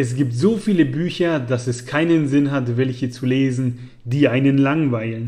Es gibt so viele Bücher, dass es keinen Sinn hat, welche zu lesen, die einen langweilen.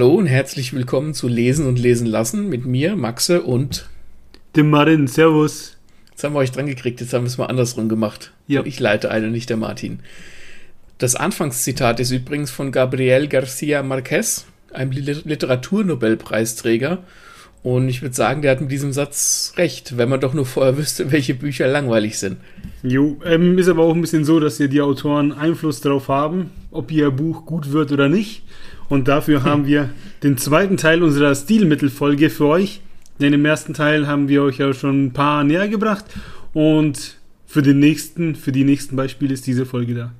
Hallo und herzlich willkommen zu Lesen und Lesen lassen mit mir, Maxe und dem Marin. Servus. Jetzt haben wir euch dran gekriegt, jetzt haben wir es mal andersrum gemacht. Ja. Ich leite eine, nicht der Martin. Das Anfangszitat ist übrigens von Gabriel García Márquez, einem Literaturnobelpreisträger. Und ich würde sagen, der hat mit diesem Satz recht, wenn man doch nur vorher wüsste, welche Bücher langweilig sind. Jo, ähm, ist aber auch ein bisschen so, dass hier die Autoren Einfluss darauf haben, ob ihr Buch gut wird oder nicht. Und dafür haben wir den zweiten Teil unserer Stilmittelfolge für euch. Denn im ersten Teil haben wir euch ja schon ein paar näher gebracht. Und für den nächsten, für die nächsten Beispiele ist diese Folge da.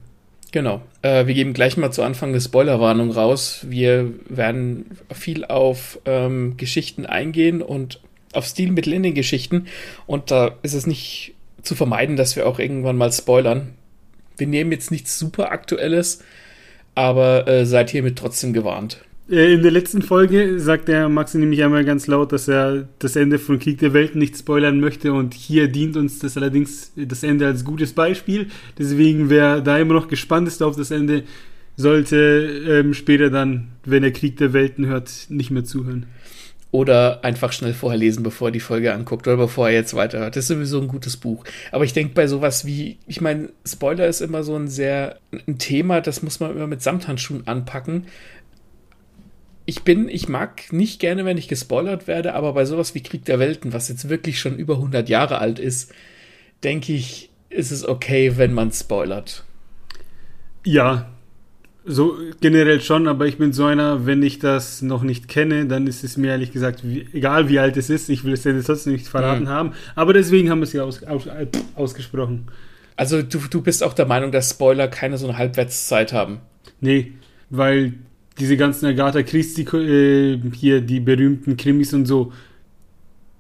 Genau. Äh, wir geben gleich mal zu Anfang eine Spoilerwarnung raus. Wir werden viel auf ähm, Geschichten eingehen und auf Stilmittel in den Geschichten. Und da ist es nicht zu vermeiden, dass wir auch irgendwann mal spoilern. Wir nehmen jetzt nichts super Aktuelles, aber äh, seid hiermit trotzdem gewarnt. Äh, in der letzten Folge sagt der Maxi nämlich einmal ganz laut, dass er das Ende von Krieg der Welten nicht spoilern möchte und hier dient uns das allerdings das Ende als gutes Beispiel. Deswegen, wer da immer noch gespannt ist auf das Ende, sollte ähm, später dann, wenn er Krieg der Welten hört, nicht mehr zuhören. Oder einfach schnell vorher lesen, bevor er die Folge anguckt oder bevor er jetzt weiterhört. Das ist sowieso ein gutes Buch. Aber ich denke bei sowas wie, ich meine, Spoiler ist immer so ein sehr, ein Thema, das muss man immer mit Samthandschuhen anpacken. Ich bin, ich mag nicht gerne, wenn ich gespoilert werde, aber bei sowas wie Krieg der Welten, was jetzt wirklich schon über 100 Jahre alt ist, denke ich, ist es okay, wenn man spoilert. Ja, so generell schon, aber ich bin so einer, wenn ich das noch nicht kenne, dann ist es mir ehrlich gesagt, wie, egal wie alt es ist, ich will es ja trotzdem nicht verraten mhm. haben. Aber deswegen haben wir es ja aus, aus, ausgesprochen. Also du, du bist auch der Meinung, dass Spoiler keine so eine Halbwertszeit haben? Nee, weil diese ganzen Agatha Christie, äh, hier die berühmten Krimis und so,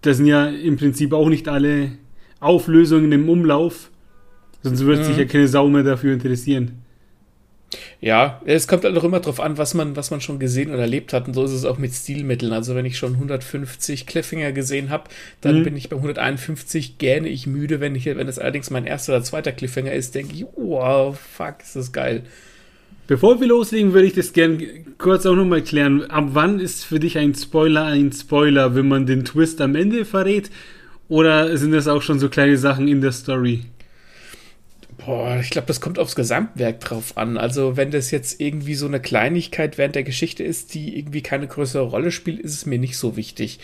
das sind ja im Prinzip auch nicht alle Auflösungen im Umlauf. Sonst würde mhm. sich ja keine Sau mehr dafür interessieren. Ja, es kommt halt auch immer darauf an, was man, was man schon gesehen oder erlebt hat. Und so ist es auch mit Stilmitteln. Also wenn ich schon 150 Cliffhanger gesehen habe, dann mhm. bin ich bei 151 gerne ich müde. Wenn ich, wenn es allerdings mein erster oder zweiter Cliffhanger ist, denke ich, wow, fuck, ist das geil. Bevor wir loslegen, würde ich das gerne kurz auch nochmal klären. Ab wann ist für dich ein Spoiler ein Spoiler, wenn man den Twist am Ende verrät? Oder sind das auch schon so kleine Sachen in der Story? Boah, ich glaube, das kommt aufs Gesamtwerk drauf an. Also, wenn das jetzt irgendwie so eine Kleinigkeit während der Geschichte ist, die irgendwie keine größere Rolle spielt, ist es mir nicht so wichtig.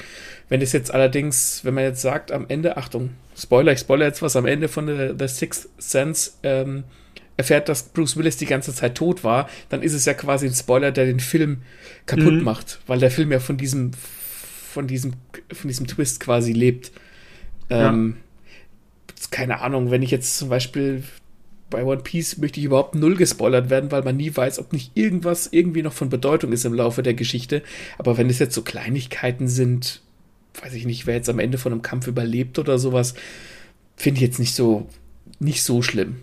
Wenn das jetzt allerdings, wenn man jetzt sagt, am Ende, Achtung, Spoiler, ich spoiler jetzt was, am Ende von The, The Sixth Sense ähm, erfährt, dass Bruce Willis die ganze Zeit tot war, dann ist es ja quasi ein Spoiler, der den Film kaputt mhm. macht, weil der Film ja von diesem, von diesem, von diesem Twist quasi lebt. Ähm, keine Ahnung, wenn ich jetzt zum Beispiel bei One Piece möchte ich überhaupt null gespoilert werden, weil man nie weiß, ob nicht irgendwas irgendwie noch von Bedeutung ist im Laufe der Geschichte. Aber wenn es jetzt so Kleinigkeiten sind, weiß ich nicht, wer jetzt am Ende von einem Kampf überlebt oder sowas, finde ich jetzt nicht so, nicht so schlimm.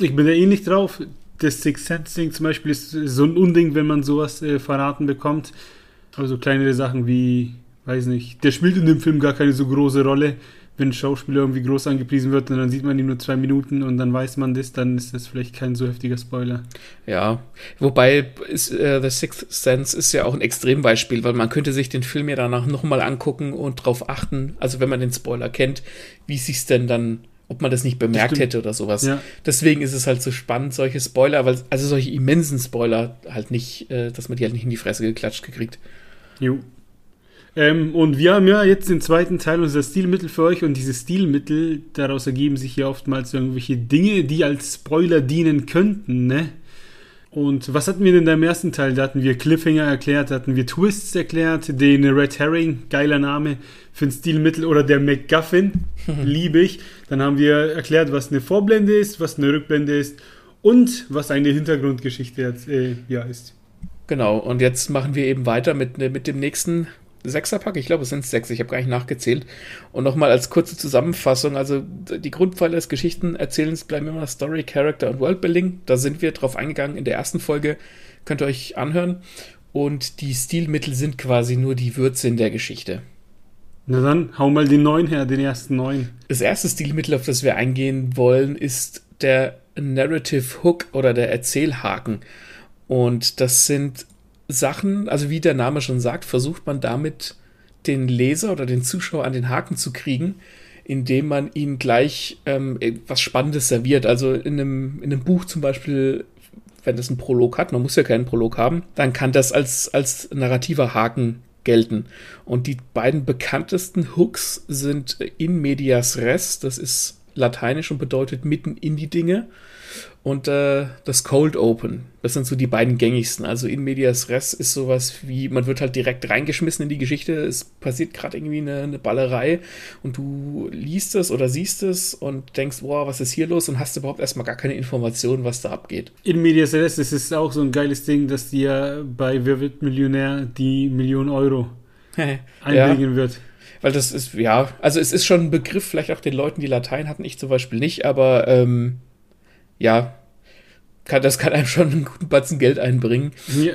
Ich bin da ähnlich drauf. Das Six Sense Ding zum Beispiel ist so ein Unding, wenn man sowas äh, verraten bekommt. Also kleinere Sachen wie, weiß nicht, der spielt in dem Film gar keine so große Rolle wenn ein Schauspieler irgendwie groß angepriesen wird und dann sieht man ihn nur zwei Minuten und dann weiß man das, dann ist das vielleicht kein so heftiger Spoiler. Ja, wobei ist, äh, The Sixth Sense ist ja auch ein Extrembeispiel, weil man könnte sich den Film ja danach nochmal angucken und darauf achten, also wenn man den Spoiler kennt, wie sich's denn dann ob man das nicht bemerkt das hätte oder sowas. Ja. Deswegen ist es halt so spannend, solche Spoiler, weil, also solche immensen Spoiler halt nicht, äh, dass man die halt nicht in die Fresse geklatscht gekriegt. Jo, ähm, und wir haben ja jetzt den zweiten Teil unserer Stilmittel für euch und diese Stilmittel, daraus ergeben sich ja oftmals irgendwelche Dinge, die als Spoiler dienen könnten, ne? Und was hatten wir denn da im ersten Teil? Da hatten wir Cliffhanger erklärt, da hatten wir Twists erklärt, den Red Herring, geiler Name für ein Stilmittel, oder der MacGuffin, liebe ich. Dann haben wir erklärt, was eine Vorblende ist, was eine Rückblende ist und was eine Hintergrundgeschichte jetzt, äh, ja, ist. Genau, und jetzt machen wir eben weiter mit, mit dem nächsten Sechserpack. Ich glaube, es sind sechs, ich habe gar nicht nachgezählt. Und nochmal als kurze Zusammenfassung, also die Grundpfeiler des Geschichtenerzählens bleiben immer Story, Character und Worldbuilding. Da sind wir drauf eingegangen in der ersten Folge, könnt ihr euch anhören. Und die Stilmittel sind quasi nur die Würze in der Geschichte. Na dann, hau mal den neuen her, den ersten neuen. Das erste Stilmittel, auf das wir eingehen wollen, ist der Narrative Hook oder der Erzählhaken. Und das sind Sachen, also wie der Name schon sagt, versucht man damit den Leser oder den Zuschauer an den Haken zu kriegen, indem man ihm gleich ähm, was Spannendes serviert. Also in einem, in einem Buch zum Beispiel, wenn das einen Prolog hat, man muss ja keinen Prolog haben, dann kann das als, als narrativer Haken gelten. Und die beiden bekanntesten Hooks sind in medias res, das ist lateinisch und bedeutet mitten in die Dinge und äh, das Cold Open. Das sind so die beiden gängigsten. Also in Medias Res ist sowas wie, man wird halt direkt reingeschmissen in die Geschichte. Es passiert gerade irgendwie eine, eine, Ballerei und du liest es oder siehst es und denkst, wow, was ist hier los? Und hast überhaupt erstmal gar keine Informationen, was da abgeht. In Medias Res ist es auch so ein geiles Ding, dass dir bei Wer wird Millionär die Million Euro einbringen ja. wird. Weil das ist, ja, also es ist schon ein Begriff, vielleicht auch den Leuten, die Latein hatten, ich zum Beispiel nicht, aber ähm, ja, kann, das kann einem schon einen guten Batzen Geld einbringen. Ja,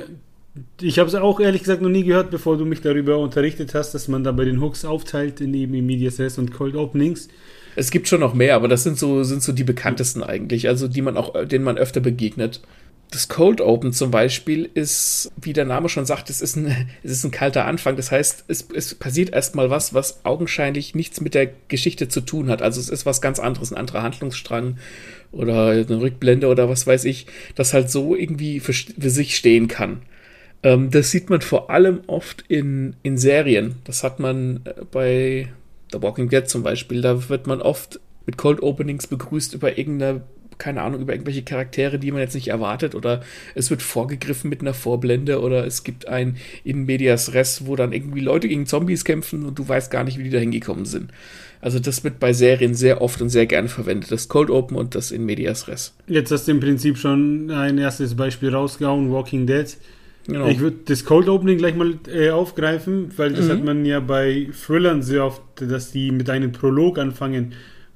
ich habe es auch ehrlich gesagt noch nie gehört, bevor du mich darüber unterrichtet hast, dass man da bei den Hooks aufteilt in eben Medias Res und Cold Openings. Es gibt schon noch mehr, aber das sind so, sind so die bekanntesten eigentlich, also die man auch, denen man öfter begegnet. Das Cold Open zum Beispiel ist, wie der Name schon sagt, es ist ein, es ist ein kalter Anfang. Das heißt, es, es passiert erstmal was, was augenscheinlich nichts mit der Geschichte zu tun hat. Also es ist was ganz anderes, ein anderer Handlungsstrang oder eine Rückblende oder was weiß ich, das halt so irgendwie für, für sich stehen kann. Ähm, das sieht man vor allem oft in, in Serien. Das hat man äh, bei The Walking Dead zum Beispiel. Da wird man oft mit Cold Openings begrüßt über irgendeine keine Ahnung, über irgendwelche Charaktere, die man jetzt nicht erwartet, oder es wird vorgegriffen mit einer Vorblende, oder es gibt ein In Medias Res, wo dann irgendwie Leute gegen Zombies kämpfen und du weißt gar nicht, wie die da hingekommen sind. Also das wird bei Serien sehr oft und sehr gerne verwendet, das Cold Open und das In Medias Res. Jetzt hast du im Prinzip schon ein erstes Beispiel rausgehauen, Walking Dead. Genau. Ich würde das Cold Opening gleich mal äh, aufgreifen, weil das mhm. hat man ja bei Thrillern sehr oft, dass die mit einem Prolog anfangen,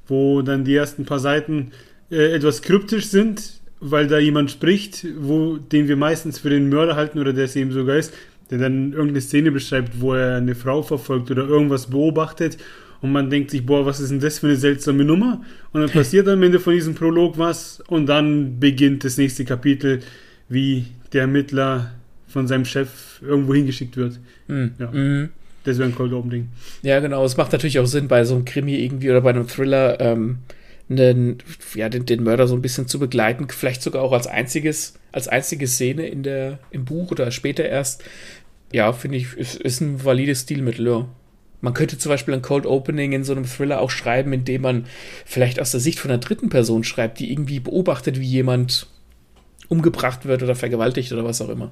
wo dann die ersten paar Seiten äh, etwas kryptisch sind, weil da jemand spricht, wo, den wir meistens für den Mörder halten oder der es eben sogar ist, der dann irgendeine Szene beschreibt, wo er eine Frau verfolgt oder irgendwas beobachtet und man denkt sich, boah, was ist denn das für eine seltsame Nummer? Und dann passiert am Ende von diesem Prolog was und dann beginnt das nächste Kapitel, wie der Ermittler von seinem Chef irgendwo hingeschickt wird. Mhm. Ja. Mhm. Das wäre ein Cold Opening. Ja, genau. Es macht natürlich auch Sinn bei so einem Krimi irgendwie oder bei einem Thriller, ähm, einen, ja, den, den, Mörder so ein bisschen zu begleiten, vielleicht sogar auch als einziges, als einzige Szene in der, im Buch oder später erst. Ja, finde ich, ist, ist ein valides Stilmittel, ja. Man könnte zum Beispiel ein Cold Opening in so einem Thriller auch schreiben, indem man vielleicht aus der Sicht von einer dritten Person schreibt, die irgendwie beobachtet, wie jemand umgebracht wird oder vergewaltigt oder was auch immer.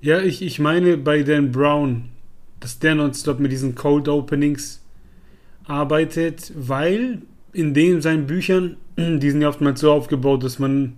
Ja, ich, ich meine bei Dan Brown, dass der nonstop mit diesen Cold Openings arbeitet, weil in den seinen Büchern, die sind ja oftmals so aufgebaut, dass man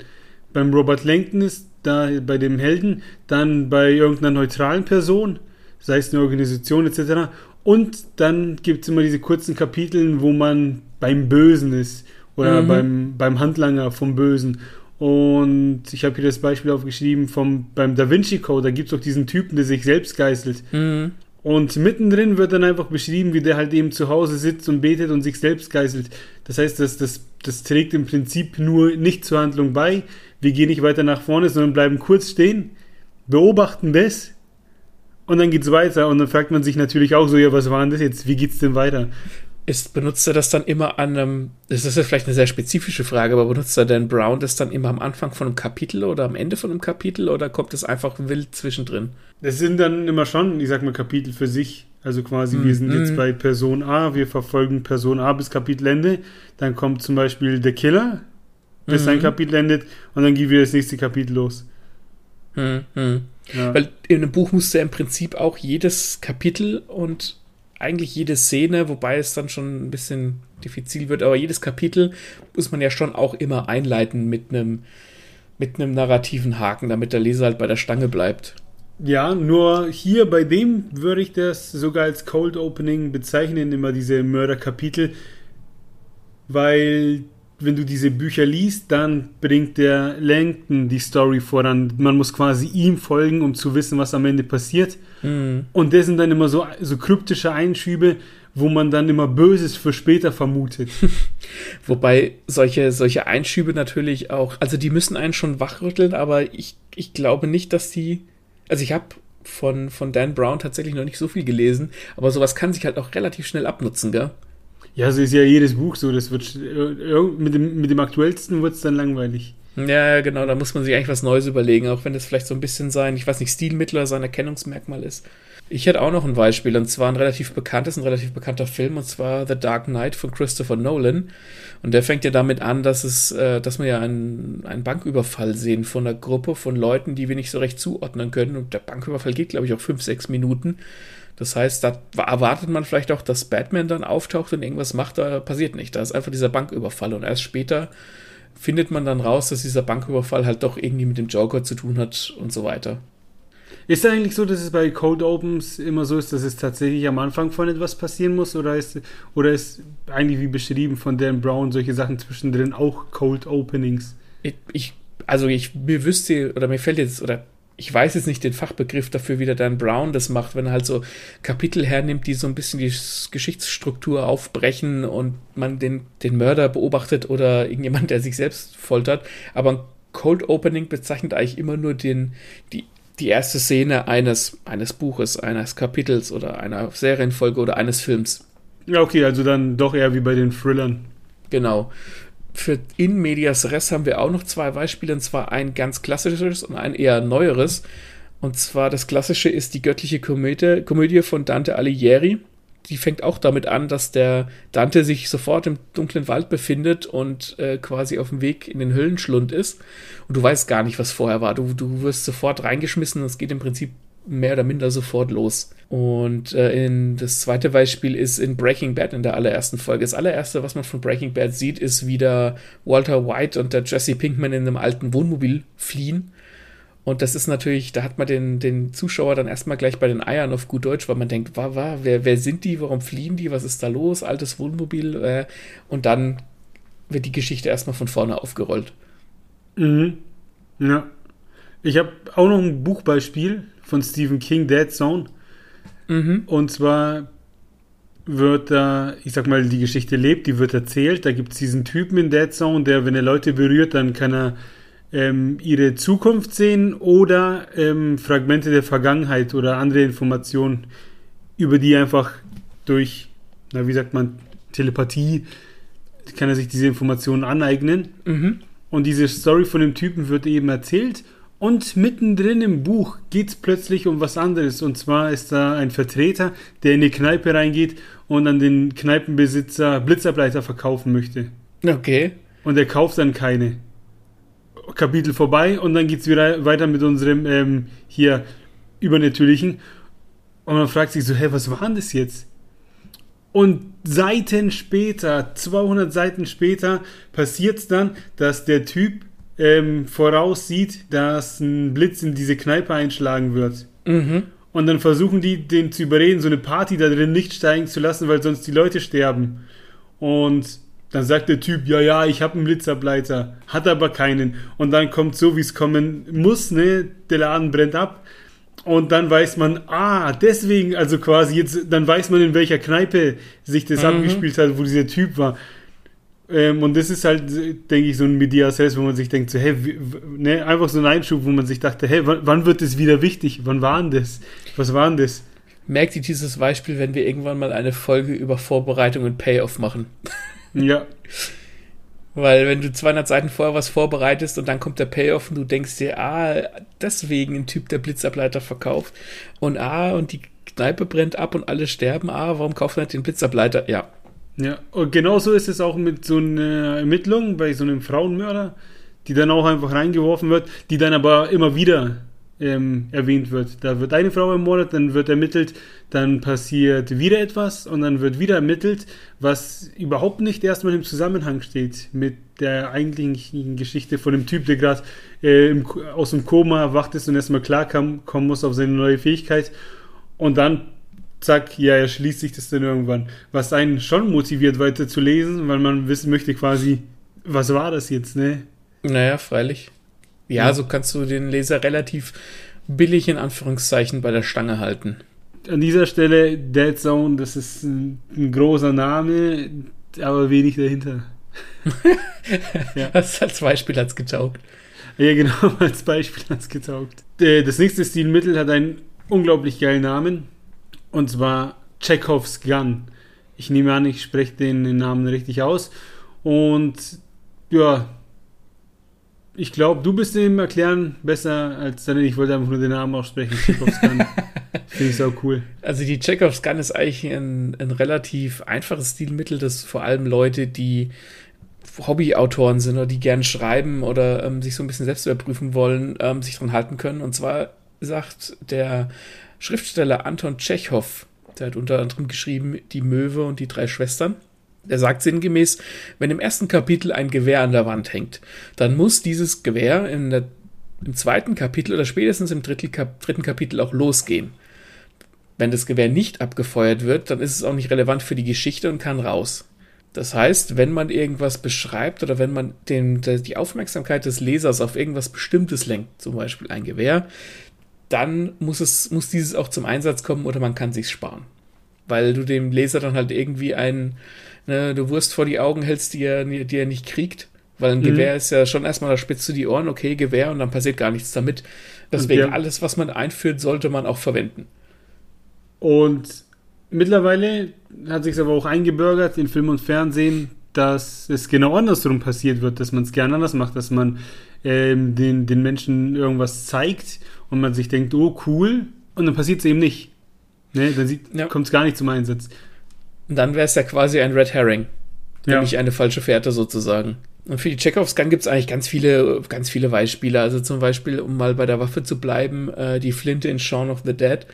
beim Robert Langton ist, da bei dem Helden, dann bei irgendeiner neutralen Person, sei es eine Organisation etc. Und dann gibt es immer diese kurzen Kapitel, wo man beim Bösen ist oder mhm. beim, beim Handlanger vom Bösen. Und ich habe hier das Beispiel aufgeschrieben vom, beim Da Vinci Code, da gibt es auch diesen Typen, der sich selbst geißelt. Mhm. Und mittendrin wird dann einfach beschrieben, wie der halt eben zu Hause sitzt und betet und sich selbst geißelt. Das heißt, das, das, das trägt im Prinzip nur nicht zur Handlung bei. Wir gehen nicht weiter nach vorne, sondern bleiben kurz stehen, beobachten das und dann geht's weiter. Und dann fragt man sich natürlich auch so, ja, was war denn das jetzt? Wie geht's denn weiter? Ist, benutzt er das dann immer an einem, das ist vielleicht eine sehr spezifische Frage, aber benutzt er Dan Brown das dann immer am Anfang von einem Kapitel oder am Ende von einem Kapitel oder kommt es einfach wild zwischendrin? Das sind dann immer schon, ich sag mal, Kapitel für sich. Also quasi, mm, wir sind jetzt bei Person A, wir verfolgen Person A bis Kapitelende, dann kommt zum Beispiel der Killer, bis mm. sein Kapitel endet und dann geht wieder das nächste Kapitel los. Mm, ja. Weil in einem Buch musst du ja im Prinzip auch jedes Kapitel und eigentlich jede Szene, wobei es dann schon ein bisschen diffizil wird, aber jedes Kapitel muss man ja schon auch immer einleiten mit einem Mit einem narrativen Haken, damit der Leser halt bei der Stange bleibt. Ja, nur hier bei dem würde ich das sogar als Cold Opening bezeichnen, immer diese Mörderkapitel, weil wenn du diese Bücher liest, dann bringt der Langton die Story voran. Man muss quasi ihm folgen, um zu wissen, was am Ende passiert. Mhm. Und das sind dann immer so, so kryptische Einschübe, wo man dann immer Böses für später vermutet. Wobei solche, solche Einschübe natürlich auch, also die müssen einen schon wachrütteln, aber ich, ich glaube nicht, dass die, also ich habe von, von Dan Brown tatsächlich noch nicht so viel gelesen, aber sowas kann sich halt auch relativ schnell abnutzen, gell? Ja, so ist ja jedes Buch so. Das wird mit dem, mit dem aktuellsten wird es dann langweilig. Ja, genau, da muss man sich eigentlich was Neues überlegen, auch wenn das vielleicht so ein bisschen sein, ich weiß nicht, Stilmittel oder sein Erkennungsmerkmal ist. Ich hätte auch noch ein Beispiel, und zwar ein relativ bekanntes, ein relativ bekannter Film, und zwar The Dark Knight von Christopher Nolan. Und der fängt ja damit an, dass es, äh, dass wir ja einen, einen Banküberfall sehen von einer Gruppe von Leuten, die wir nicht so recht zuordnen können. Und der Banküberfall geht, glaube ich, auch fünf, sechs Minuten. Das heißt, da erwartet man vielleicht auch, dass Batman dann auftaucht und irgendwas macht, da passiert nicht. Da ist einfach dieser Banküberfall und erst später findet man dann raus, dass dieser Banküberfall halt doch irgendwie mit dem Joker zu tun hat und so weiter. Ist es eigentlich so, dass es bei Cold Opens immer so ist, dass es tatsächlich am Anfang von etwas passieren muss? Oder ist, oder ist eigentlich wie beschrieben von Dan Brown solche Sachen zwischendrin auch Cold Openings? Ich, ich also ich mir wüsste, oder mir fällt jetzt, oder ich weiß jetzt nicht den Fachbegriff dafür, wie der Dan Brown das macht, wenn er halt so Kapitel hernimmt, die so ein bisschen die Geschichtsstruktur aufbrechen und man den, den Mörder beobachtet oder irgendjemand, der sich selbst foltert. Aber ein Cold Opening bezeichnet eigentlich immer nur den, die, die erste Szene eines, eines Buches, eines Kapitels oder einer Serienfolge oder eines Films. Ja, okay, also dann doch eher wie bei den Thrillern. Genau für In Medias Res haben wir auch noch zwei Beispiele, und zwar ein ganz klassisches und ein eher neueres. Und zwar das klassische ist die göttliche Komödie, Komödie von Dante Alighieri. Die fängt auch damit an, dass der Dante sich sofort im dunklen Wald befindet und äh, quasi auf dem Weg in den Höllenschlund ist. Und du weißt gar nicht, was vorher war. Du, du wirst sofort reingeschmissen. Es geht im Prinzip mehr oder minder sofort los. Und äh, in, das zweite Beispiel ist in Breaking Bad in der allerersten Folge. Das allererste, was man von Breaking Bad sieht, ist wieder Walter White und der Jesse Pinkman in einem alten Wohnmobil fliehen. Und das ist natürlich, da hat man den, den Zuschauer dann erstmal gleich bei den Eiern auf gut Deutsch, weil man denkt, wa, wa, wer, wer sind die, warum fliehen die, was ist da los, altes Wohnmobil. Äh, und dann wird die Geschichte erstmal von vorne aufgerollt. Mhm. Ja. Ich habe auch noch ein Buchbeispiel von Stephen King, Dead Zone. Mhm. Und zwar wird da, ich sag mal, die Geschichte lebt, die wird erzählt. Da gibt es diesen Typen in Dead Zone, der, wenn er Leute berührt, dann kann er ähm, ihre Zukunft sehen oder ähm, Fragmente der Vergangenheit oder andere Informationen, über die einfach durch, na, wie sagt man, Telepathie, kann er sich diese Informationen aneignen. Mhm. Und diese Story von dem Typen wird eben erzählt und mittendrin im Buch geht es plötzlich um was anderes. Und zwar ist da ein Vertreter, der in die Kneipe reingeht und an den Kneipenbesitzer Blitzableiter verkaufen möchte. Okay. Und er kauft dann keine. Kapitel vorbei und dann geht es wieder weiter mit unserem ähm, hier Übernatürlichen. Und man fragt sich so, hä, was war denn das jetzt? Und Seiten später, 200 Seiten später, passiert es dann, dass der Typ ähm, voraussieht, dass ein Blitz in diese Kneipe einschlagen wird. Mhm. Und dann versuchen die, den zu überreden, so eine Party da drin nicht steigen zu lassen, weil sonst die Leute sterben. Und dann sagt der Typ, ja, ja, ich habe einen Blitzableiter, hat aber keinen. Und dann kommt so, wie es kommen muss, ne, der Laden brennt ab. Und dann weiß man, ah, deswegen, also quasi jetzt, dann weiß man, in welcher Kneipe sich das mhm. abgespielt hat, wo dieser Typ war. Ähm, und das ist halt, denke ich, so ein Medias Res, wo man sich denkt, so, hey, wie, ne, einfach so ein Einschub, wo man sich dachte, hey, wann, wann wird das wieder wichtig? Wann war denn das? Was war denn das? Merkt ihr dieses Beispiel, wenn wir irgendwann mal eine Folge über Vorbereitung und Payoff machen? Ja. Weil wenn du 200 Seiten vorher was vorbereitest und dann kommt der Payoff und du denkst dir, ah, deswegen ein Typ, der Blitzableiter verkauft und ah, und die Kneipe brennt ab und alle sterben, ah, warum kauft er nicht den Blitzableiter? Ja, ja, und genauso ist es auch mit so einer Ermittlung bei so einem Frauenmörder, die dann auch einfach reingeworfen wird, die dann aber immer wieder ähm, erwähnt wird. Da wird eine Frau ermordet, dann wird ermittelt, dann passiert wieder etwas und dann wird wieder ermittelt, was überhaupt nicht erstmal im Zusammenhang steht mit der eigentlichen Geschichte von dem Typ, der gerade äh, aus dem Koma erwacht ist und erstmal klarkommen muss auf seine neue Fähigkeit. Und dann, zack, ja, er schließt sich das dann irgendwann. Was einen schon motiviert, weiter zu lesen, weil man wissen möchte quasi, was war das jetzt, ne? Naja, freilich. Ja, ja, so kannst du den Leser relativ billig in Anführungszeichen bei der Stange halten. An dieser Stelle Dead Zone, das ist ein, ein großer Name, aber wenig dahinter. ja. Das als Beispiel hat es getaugt. Ja, genau, als Beispiel hat es getaugt. Äh, das nächste Stilmittel hat einen unglaublich geilen Namen. Und zwar Chekhovs Gun. Ich nehme an, ich spreche den Namen richtig aus. Und ja, ich glaube, du bist dem Erklären besser als dann. Ich wollte einfach nur den Namen aussprechen. Chekhovs Gun. Finde ich so cool. Also die Chekhovs Gun ist eigentlich ein, ein relativ einfaches Stilmittel, das vor allem Leute, die Hobbyautoren sind oder die gern schreiben oder ähm, sich so ein bisschen selbst überprüfen wollen, ähm, sich dran halten können. Und zwar sagt der Schriftsteller Anton Tschechow, der hat unter anderem geschrieben Die Möwe und die drei Schwestern. Er sagt sinngemäß, wenn im ersten Kapitel ein Gewehr an der Wand hängt, dann muss dieses Gewehr der, im zweiten Kapitel oder spätestens im dritten, Kap dritten Kapitel auch losgehen. Wenn das Gewehr nicht abgefeuert wird, dann ist es auch nicht relevant für die Geschichte und kann raus. Das heißt, wenn man irgendwas beschreibt oder wenn man den, die Aufmerksamkeit des Lesers auf irgendwas Bestimmtes lenkt, zum Beispiel ein Gewehr, dann muss, es, muss dieses auch zum Einsatz kommen oder man kann sich sparen. Weil du dem Leser dann halt irgendwie ein, ne, du Wurst vor die Augen hältst, die er, die er nicht kriegt. Weil ein mhm. Gewehr ist ja schon erstmal, da spitzt du die Ohren, okay, Gewehr und dann passiert gar nichts damit. Deswegen ja. alles, was man einführt, sollte man auch verwenden. Und mittlerweile hat sich aber auch eingebürgert in Film und Fernsehen, dass es genau andersrum passiert wird, dass man es gerne anders macht, dass man ähm, den, den Menschen irgendwas zeigt und man sich denkt, oh cool, und dann passiert es eben nicht. Ne, dann ja. kommt es gar nicht zum Einsatz. Und dann wäre es ja quasi ein Red Herring. Nämlich ja. eine falsche Fährte sozusagen. Und für die Chekhovs Gun gibt es eigentlich ganz viele, ganz viele Beispiele. Also zum Beispiel, um mal bei der Waffe zu bleiben, äh, die Flinte in Shaun of the Dead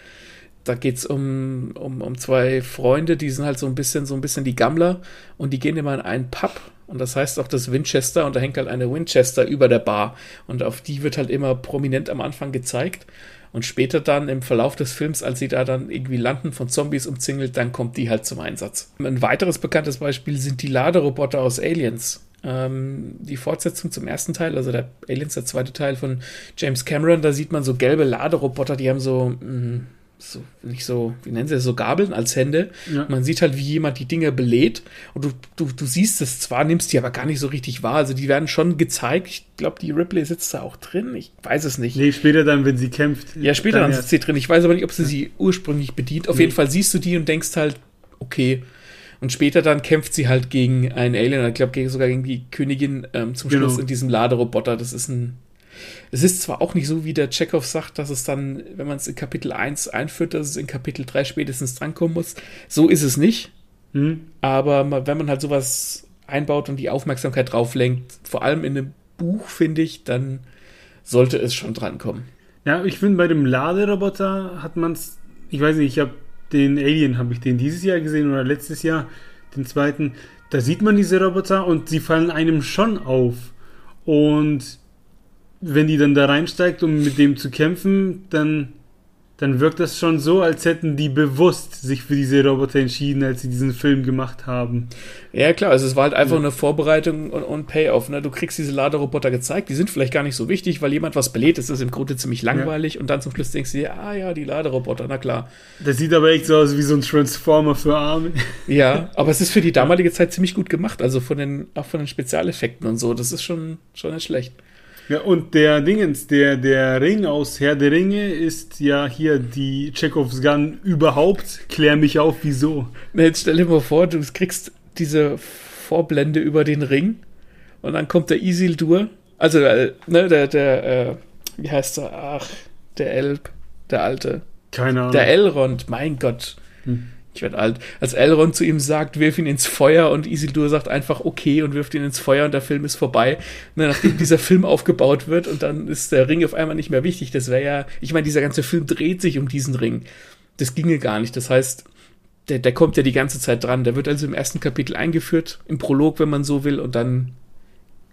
da geht's um, um, um zwei Freunde, die sind halt so ein bisschen, so ein bisschen die Gammler und die gehen immer in einen Pub und das heißt auch das Winchester und da hängt halt eine Winchester über der Bar und auf die wird halt immer prominent am Anfang gezeigt und später dann im Verlauf des Films, als sie da dann irgendwie landen, von Zombies umzingelt, dann kommt die halt zum Einsatz. Ein weiteres bekanntes Beispiel sind die Laderoboter aus Aliens. Ähm, die Fortsetzung zum ersten Teil, also der Aliens, der zweite Teil von James Cameron, da sieht man so gelbe Laderoboter, die haben so mh, mm, so, nicht so, wie nennen sie das, so Gabeln als Hände. Ja. Man sieht halt, wie jemand die Dinge belädt und du, du, du siehst es zwar, nimmst die aber gar nicht so richtig wahr. Also die werden schon gezeigt. Ich glaube, die Ripley sitzt da auch drin. Ich weiß es nicht. Nee, später dann, wenn sie kämpft. Ja, später dann, dann sitzt sie drin. Ich weiß aber nicht, ob sie sie ursprünglich bedient. Auf nee. jeden Fall siehst du die und denkst halt, okay. Und später dann kämpft sie halt gegen einen Alien, ich glaube sogar gegen die Königin ähm, zum Schluss genau. in diesem Laderoboter. Das ist ein es ist zwar auch nicht so, wie der Chekhov sagt, dass es dann, wenn man es in Kapitel 1 einführt, dass es in Kapitel 3 spätestens drankommen muss. So ist es nicht. Hm. Aber wenn man halt sowas einbaut und die Aufmerksamkeit drauf lenkt, vor allem in einem Buch, finde ich, dann sollte es schon drankommen. Ja, ich finde, bei dem Laderoboter hat man es, ich weiß nicht, ich habe den Alien, habe ich den dieses Jahr gesehen oder letztes Jahr, den zweiten. Da sieht man diese Roboter und sie fallen einem schon auf. Und wenn die dann da reinsteigt, um mit dem zu kämpfen, dann, dann wirkt das schon so, als hätten die bewusst sich für diese Roboter entschieden, als sie diesen Film gemacht haben. Ja, klar, also es war halt einfach ja. eine Vorbereitung und, und, Payoff. Ne? Du kriegst diese Laderoboter gezeigt, die sind vielleicht gar nicht so wichtig, weil jemand was belädt, das ist im Grunde ziemlich langweilig ja. und dann zum Schluss denkst du dir, ah ja, die Laderoboter, na klar. Das sieht aber echt so aus wie so ein Transformer für Arme. Ja, aber es ist für die damalige Zeit ziemlich gut gemacht, also von den, auch von den Spezialeffekten und so, das ist schon, schon nicht schlecht. Ja, und der Dingens, der, der Ring aus Herr der Ringe ist ja hier die Chekhovs Gun überhaupt. Klär mich auf, wieso. Jetzt stell dir mal vor, du kriegst diese Vorblende über den Ring und dann kommt der Isildur, also äh, ne, der, der, äh, wie heißt er? Ach, der Elb, der Alte. Keine Ahnung. Der Elrond, mein Gott. Hm. Ich werde alt. Als Elrond zu ihm sagt, wirf ihn ins Feuer und Isildur sagt einfach okay und wirft ihn ins Feuer und der Film ist vorbei. Und dann, nachdem dieser Film aufgebaut wird und dann ist der Ring auf einmal nicht mehr wichtig. Das wäre ja, ich meine, dieser ganze Film dreht sich um diesen Ring. Das ginge gar nicht. Das heißt, der, der kommt ja die ganze Zeit dran. Der wird also im ersten Kapitel eingeführt, im Prolog, wenn man so will, und dann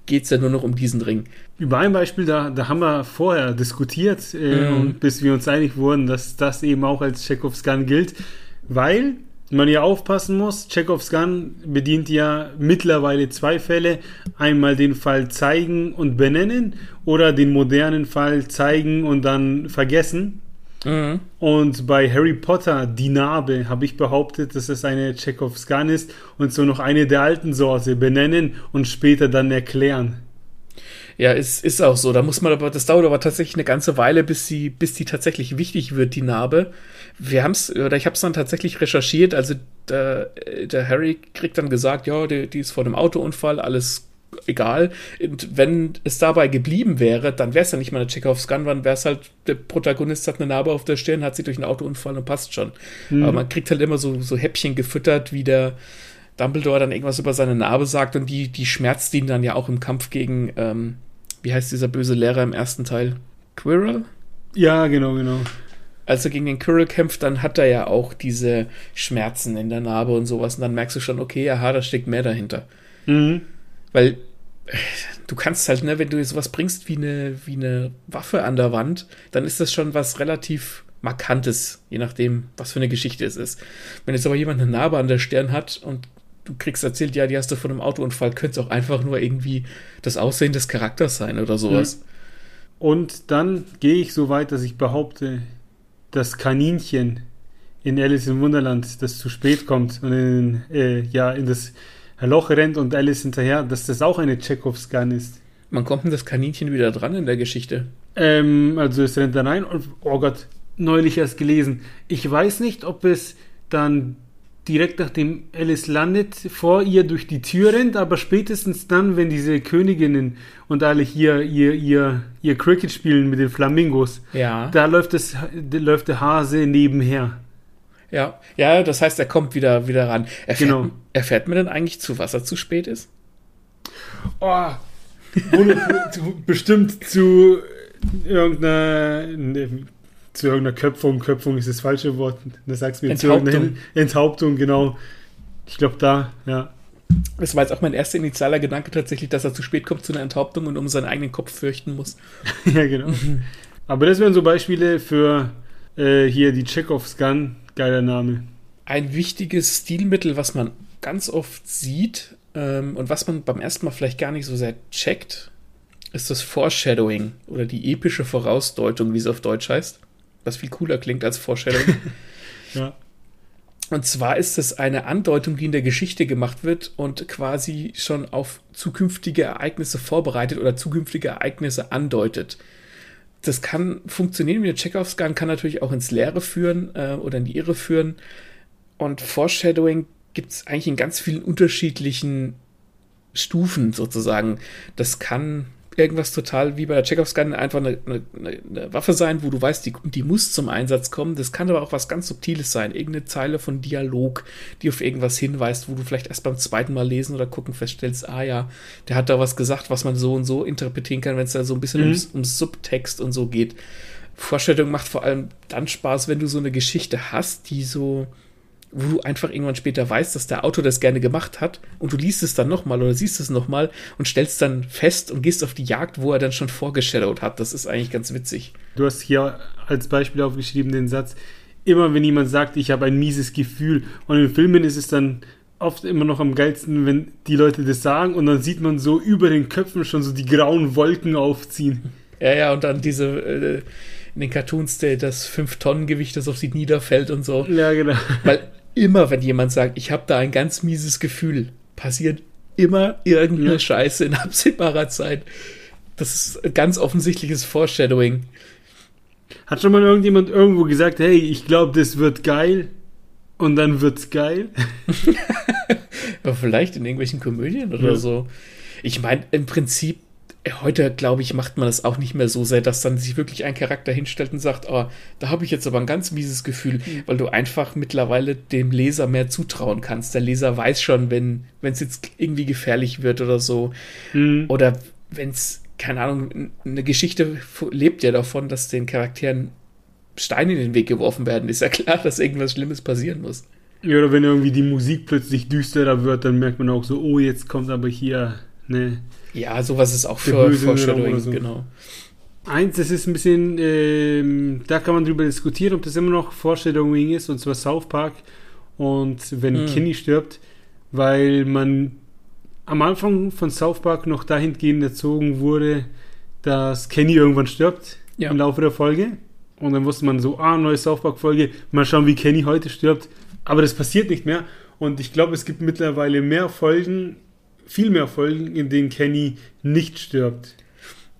geht es ja nur noch um diesen Ring. Über ein Beispiel, da, da haben wir vorher diskutiert, äh, und bis wir uns einig wurden, dass das eben auch als Chekhovs Gun gilt, weil man ja aufpassen muss, Chekhovs Gun bedient ja mittlerweile zwei Fälle. Einmal den Fall zeigen und benennen oder den modernen Fall zeigen und dann vergessen. Mhm. Und bei Harry Potter, die Narbe, habe ich behauptet, dass es eine Chekhovs Gun ist und so noch eine der alten Sorte benennen und später dann erklären. Ja, ist, ist auch so. Da muss man aber, das dauert aber tatsächlich eine ganze Weile, bis sie, bis die tatsächlich wichtig wird, die Narbe. Wir haben es, oder ich habe es dann tatsächlich recherchiert. Also der, der Harry kriegt dann gesagt, ja, die, die ist vor einem Autounfall, alles egal. Und wenn es dabei geblieben wäre, dann wäre es ja nicht mal eine Chekhovs Gun, dann wäre es halt, der Protagonist hat eine Narbe auf der Stirn, hat sie durch einen Autounfall und passt schon. Mhm. Aber man kriegt halt immer so, so Häppchen gefüttert, wie der Dumbledore dann irgendwas über seine Narbe sagt und die, die schmerzt ihn dann ja auch im Kampf gegen, ähm, wie heißt dieser böse Lehrer im ersten Teil? Quirrell? Ja, genau, genau. Als er gegen den Quirrell kämpft, dann hat er ja auch diese Schmerzen in der Narbe und sowas. Und dann merkst du schon, okay, aha, da steckt mehr dahinter. Mhm. Weil du kannst halt, ne, wenn du sowas bringst wie eine, wie eine Waffe an der Wand, dann ist das schon was relativ Markantes, je nachdem, was für eine Geschichte es ist. Wenn jetzt aber jemand eine Narbe an der Stirn hat und du kriegst erzählt, ja, die hast du von einem Autounfall, könnte es auch einfach nur irgendwie das Aussehen des Charakters sein oder sowas. Mhm. Und dann gehe ich so weit, dass ich behaupte, das Kaninchen in Alice im Wunderland, das zu spät kommt und in, äh, ja, in das Loch rennt und Alice hinterher, dass das auch eine Chekhovs Gun ist. Man kommt denn das Kaninchen wieder dran in der Geschichte? Ähm, also es rennt da rein und, oh Gott, neulich erst gelesen. Ich weiß nicht, ob es dann direkt nachdem Alice landet, vor ihr durch die Tür rennt, aber spätestens dann, wenn diese Königinnen und alle hier ihr, ihr, ihr Cricket spielen mit den Flamingos, ja. da läuft, das, läuft der Hase nebenher. Ja, ja, das heißt, er kommt wieder, wieder ran. Erfährt, genau. erfährt man denn eigentlich, zu was er zu spät ist? Oh, bestimmt zu irgendeiner zu irgendeiner Köpfung. Köpfung ist das falsche Wort. Da sagst du mir Enthauptung. Enthauptung, genau. Ich glaube da, ja. Das war jetzt auch mein erster initialer Gedanke tatsächlich, dass er zu spät kommt zu einer Enthauptung und um seinen eigenen Kopf fürchten muss. ja, genau. Aber das wären so Beispiele für äh, hier die Chekhovs Gun. Geiler Name. Ein wichtiges Stilmittel, was man ganz oft sieht ähm, und was man beim ersten Mal vielleicht gar nicht so sehr checkt, ist das Foreshadowing oder die epische Vorausdeutung, wie es auf Deutsch heißt was viel cooler klingt als Vorstellung. ja. Und zwar ist es eine Andeutung, die in der Geschichte gemacht wird und quasi schon auf zukünftige Ereignisse vorbereitet oder zukünftige Ereignisse andeutet. Das kann funktionieren wie eine Chekhovs-Gun, kann natürlich auch ins Leere führen äh, oder in die Irre führen. Und Foreshadowing gibt es eigentlich in ganz vielen unterschiedlichen Stufen sozusagen. Das kann irgendwas total wie bei der Chekhovs Gun einfach eine, eine, eine, Waffe sein, wo du weißt, die, die muss zum Einsatz kommen. Das kann aber auch was ganz Subtiles sein. Irgendeine Zeile von Dialog, die auf irgendwas hinweist, wo du vielleicht erst beim zweiten Mal lesen oder gucken feststellst, ah ja, der hat da was gesagt, was man so und so interpretieren kann, wenn es da so ein bisschen mhm. ums, ums Subtext und so geht. Vorstellung macht vor allem dann Spaß, wenn du so eine Geschichte hast, die so wo du einfach irgendwann später weißt, dass der Autor das gerne gemacht hat und du liest es dann nochmal oder siehst es nochmal und stellst dann fest und gehst auf die Jagd, wo er dann schon vorgeshadowt hat. Das ist eigentlich ganz witzig. Du hast hier als Beispiel aufgeschrieben den Satz, immer wenn jemand sagt, ich habe ein mieses Gefühl und in Filmen ist es dann oft immer noch am geilsten, wenn die Leute das sagen und dann sieht man so über den Köpfen schon so die grauen Wolken aufziehen. Ja, ja, und dann diese äh, in den Cartoons das 5-Tonnen-Gewicht, das auf sie niederfällt und so. Ja, genau. Weil immer, wenn jemand sagt, ich habe da ein ganz mieses Gefühl, passiert immer irgendeine ja. Scheiße in absehbarer Zeit. Das ist ein ganz offensichtliches Foreshadowing. Hat schon mal irgendjemand irgendwo gesagt, hey, ich glaube, das wird geil und dann wird's geil? Aber vielleicht in irgendwelchen Komödien oder ja. so. Ich meine, im Prinzip heute, glaube ich, macht man das auch nicht mehr so sehr, dass dann sich wirklich ein Charakter hinstellt und sagt, oh, da habe ich jetzt aber ein ganz mieses Gefühl, mhm. weil du einfach mittlerweile dem Leser mehr zutrauen kannst. Der Leser weiß schon, wenn es jetzt irgendwie gefährlich wird oder so. Mhm. Oder wenn es, keine Ahnung, eine Geschichte lebt ja davon, dass den Charakteren Steine in den Weg geworfen werden. Ist ja klar, dass irgendwas Schlimmes passieren muss. Ja, oder wenn irgendwie die Musik plötzlich düsterer wird, dann merkt man auch so, oh, jetzt kommt aber hier, ne, ja, sowas ist auch für Foreshadowing, so. genau. Eins, das ist ein bisschen, ähm, da kann man drüber diskutieren, ob das immer noch Foreshadowing ist, und zwar South Park. Und wenn mhm. Kenny stirbt, weil man am Anfang von South Park noch dahingehend erzogen wurde, dass Kenny irgendwann stirbt ja. im Laufe der Folge. Und dann wusste man so, ah, neue South Park-Folge, mal schauen, wie Kenny heute stirbt. Aber das passiert nicht mehr. Und ich glaube, es gibt mittlerweile mehr Folgen, viel mehr Folgen, in denen Kenny nicht stirbt.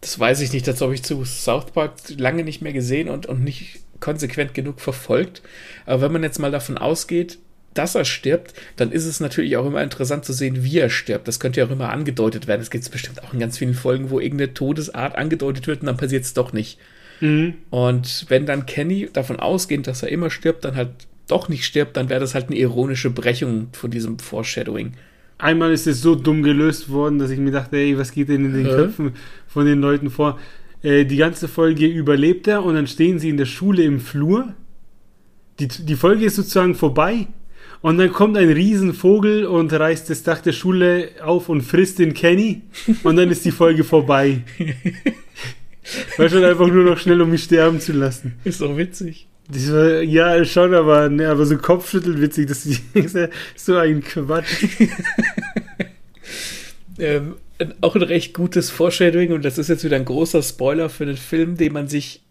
Das weiß ich nicht, das habe ich zu South Park lange nicht mehr gesehen und, und nicht konsequent genug verfolgt. Aber wenn man jetzt mal davon ausgeht, dass er stirbt, dann ist es natürlich auch immer interessant zu sehen, wie er stirbt. Das könnte ja auch immer angedeutet werden. Es gibt bestimmt auch in ganz vielen Folgen, wo irgendeine Todesart angedeutet wird und dann passiert es doch nicht. Mhm. Und wenn dann Kenny davon ausgeht, dass er immer stirbt, dann halt doch nicht stirbt, dann wäre das halt eine ironische Brechung von diesem Foreshadowing einmal ist es so dumm gelöst worden, dass ich mir dachte, ey, was geht denn in den äh. Köpfen von den Leuten vor? Äh, die ganze Folge überlebt er und dann stehen sie in der Schule im Flur. Die, die Folge ist sozusagen vorbei und dann kommt ein Riesenvogel und reißt das Dach der Schule auf und frisst den Kenny und dann ist die Folge vorbei. War schon einfach nur noch schnell, um mich sterben zu lassen. Ist doch witzig. War, ja, schon, aber, ne, aber so Kopfschütteln witzig, das ist so ein Quatsch. ähm, auch ein recht gutes Foreshadowing und das ist jetzt wieder ein großer Spoiler für den Film, den man sich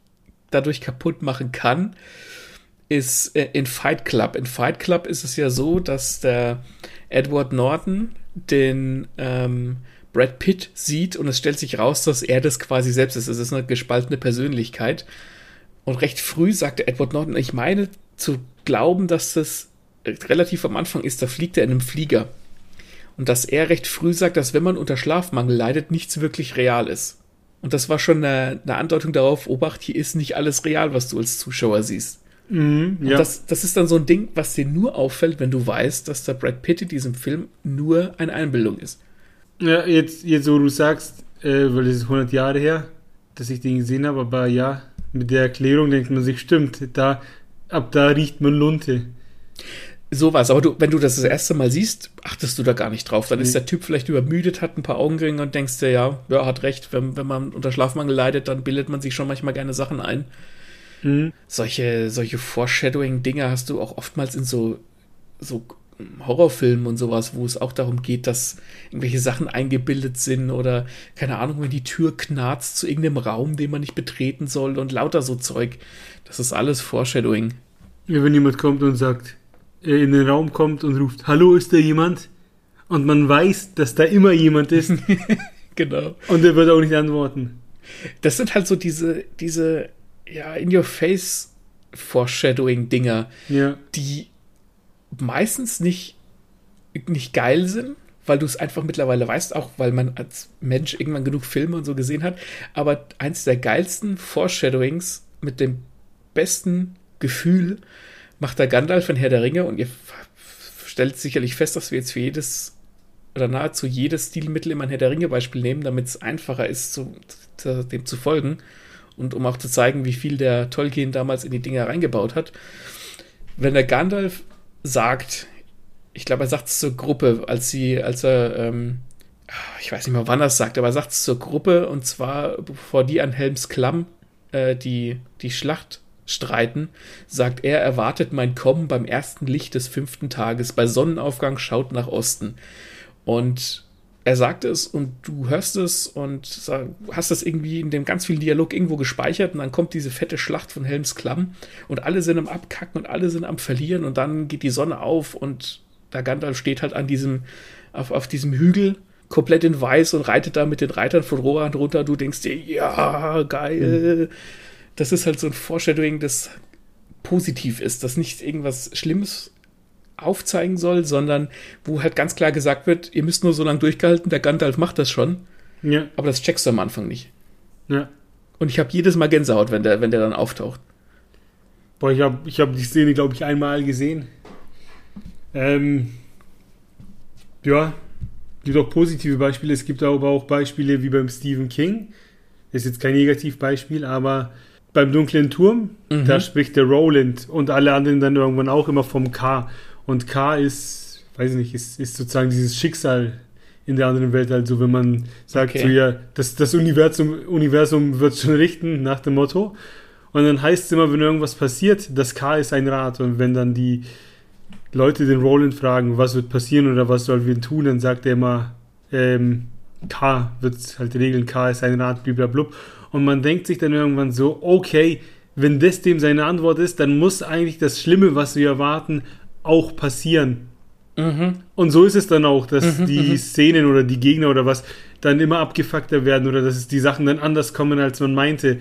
dadurch kaputt machen kann, ist äh, in Fight Club. In Fight Club ist es ja so, dass der Edward Norton den ähm, Brad Pitt sieht und es stellt sich raus, dass er das quasi selbst ist. Es ist eine gespaltene Persönlichkeit. Und recht früh sagte Edward Norton, ich meine zu glauben, dass das relativ am Anfang ist, da fliegt er in einem Flieger. Und dass er recht früh sagt, dass wenn man unter Schlafmangel leidet, nichts wirklich real ist. Und das war schon eine, eine Andeutung darauf, Obacht, hier ist nicht alles real, was du als Zuschauer siehst. Mhm, ja. das, das ist dann so ein Ding, was dir nur auffällt, wenn du weißt, dass der Brad Pitt in diesem Film nur eine Einbildung ist. Ja, jetzt, jetzt wo du sagst, äh, weil es ist 100 Jahre her, dass ich den gesehen habe, aber ja, mit der Erklärung denkt man sich, stimmt, da, ab da riecht man Lunte. Sowas, aber du, wenn du das das erste Mal siehst, achtest du da gar nicht drauf. Dann nee. ist der Typ vielleicht übermüdet, hat ein paar Augenringe und denkst dir, ja, ja, hat recht, wenn, wenn man unter Schlafmangel leidet, dann bildet man sich schon manchmal gerne Sachen ein. Mhm. Solche, solche Foreshadowing-Dinger hast du auch oftmals in so, so Horrorfilmen und sowas, wo es auch darum geht, dass irgendwelche Sachen eingebildet sind oder keine Ahnung, wenn die Tür knarzt zu irgendeinem Raum, den man nicht betreten soll und lauter so Zeug. Das ist alles Foreshadowing. Ja, wenn jemand kommt und sagt, äh, in den Raum kommt und ruft, hallo, ist da jemand? Und man weiß, dass da immer jemand ist. genau. Und er wird auch nicht antworten. Das sind halt so diese, diese, ja, in your face Foreshadowing-Dinger, ja. die meistens nicht, nicht geil sind, weil du es einfach mittlerweile weißt, auch weil man als Mensch irgendwann genug Filme und so gesehen hat. Aber eins der geilsten Foreshadowings mit dem besten Gefühl macht der Gandalf von Herr der Ringe und ihr stellt sicherlich fest, dass wir jetzt für jedes oder nahezu jedes Stilmittel immer ein Herr der Ringe Beispiel nehmen, damit es einfacher ist, zu, zu, dem zu folgen und um auch zu zeigen, wie viel der Tolkien damals in die Dinger reingebaut hat. Wenn der Gandalf sagt, ich glaube, er sagt es zur Gruppe, als sie, als er, ähm, ich weiß nicht mehr, wann er es sagt, aber er sagt es zur Gruppe und zwar, bevor die an Helms Klamm äh, die, die Schlacht streiten, sagt er, erwartet mein Kommen beim ersten Licht des fünften Tages, bei Sonnenaufgang schaut nach Osten. Und er sagt es und du hörst es und hast das irgendwie in dem ganz vielen Dialog irgendwo gespeichert und dann kommt diese fette Schlacht von Helms Klamm und alle sind am Abkacken und alle sind am Verlieren und dann geht die Sonne auf und der Gandalf steht halt an diesem, auf, auf diesem Hügel komplett in weiß und reitet da mit den Reitern von Rohan runter. Du denkst dir, ja, geil. Mhm. Das ist halt so ein Foreshadowing, das positiv ist, das nicht irgendwas Schlimmes aufzeigen soll, sondern wo halt ganz klar gesagt wird, ihr müsst nur so lange durchgehalten, der Gandalf macht das schon. Ja. Aber das checkst du am Anfang nicht. Ja. Und ich habe jedes Mal Gänsehaut, wenn der, wenn der dann auftaucht. Boah, ich habe ich hab die Szene, glaube ich, einmal gesehen. Ähm, ja, gibt auch positive Beispiele. Es gibt aber auch Beispiele wie beim Stephen King. Ist jetzt kein Negativbeispiel, aber beim dunklen Turm, mhm. da spricht der Roland und alle anderen dann irgendwann auch immer vom K. Und K ist, weiß ich nicht, ist, ist sozusagen dieses Schicksal in der anderen Welt. Also wenn man sagt, okay. so ja, das, das Universum, Universum wird schon richten, nach dem Motto. Und dann heißt es immer, wenn irgendwas passiert, das K ist ein Rat. Und wenn dann die Leute den Roland fragen, was wird passieren oder was sollen wir tun, dann sagt er immer, ähm, K wird halt regeln, K ist ein Rat, blablabla. Und man denkt sich dann irgendwann so, okay, wenn das dem seine Antwort ist, dann muss eigentlich das Schlimme, was wir erwarten, auch passieren. Mhm. Und so ist es dann auch, dass mhm, die mhm. Szenen oder die Gegner oder was dann immer abgefuckter werden oder dass die Sachen dann anders kommen, als man meinte.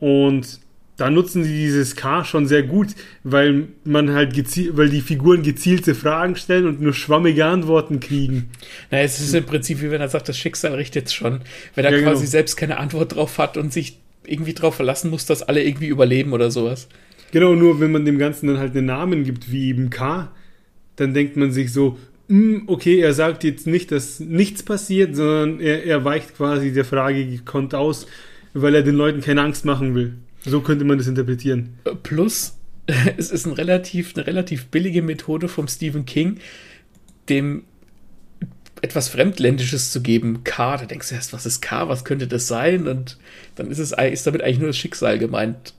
Und da nutzen sie dieses K schon sehr gut, weil man halt gezielt, weil die Figuren gezielte Fragen stellen und nur schwammige Antworten kriegen. Na, es ist im Prinzip wie wenn er sagt, das Schicksal richtet schon. Wenn er ja, quasi genau. selbst keine Antwort drauf hat und sich irgendwie darauf verlassen muss, dass alle irgendwie überleben oder sowas. Genau, nur wenn man dem Ganzen dann halt einen Namen gibt, wie eben K, dann denkt man sich so, hm, okay, er sagt jetzt nicht, dass nichts passiert, sondern er, er weicht quasi der Frage gekonnt aus, weil er den Leuten keine Angst machen will. So könnte man das interpretieren. Plus, es ist ein relativ, eine relativ billige Methode vom Stephen King, dem etwas Fremdländisches zu geben. K, da denkst du erst, was ist K, was könnte das sein? Und dann ist es ist damit eigentlich nur das Schicksal gemeint.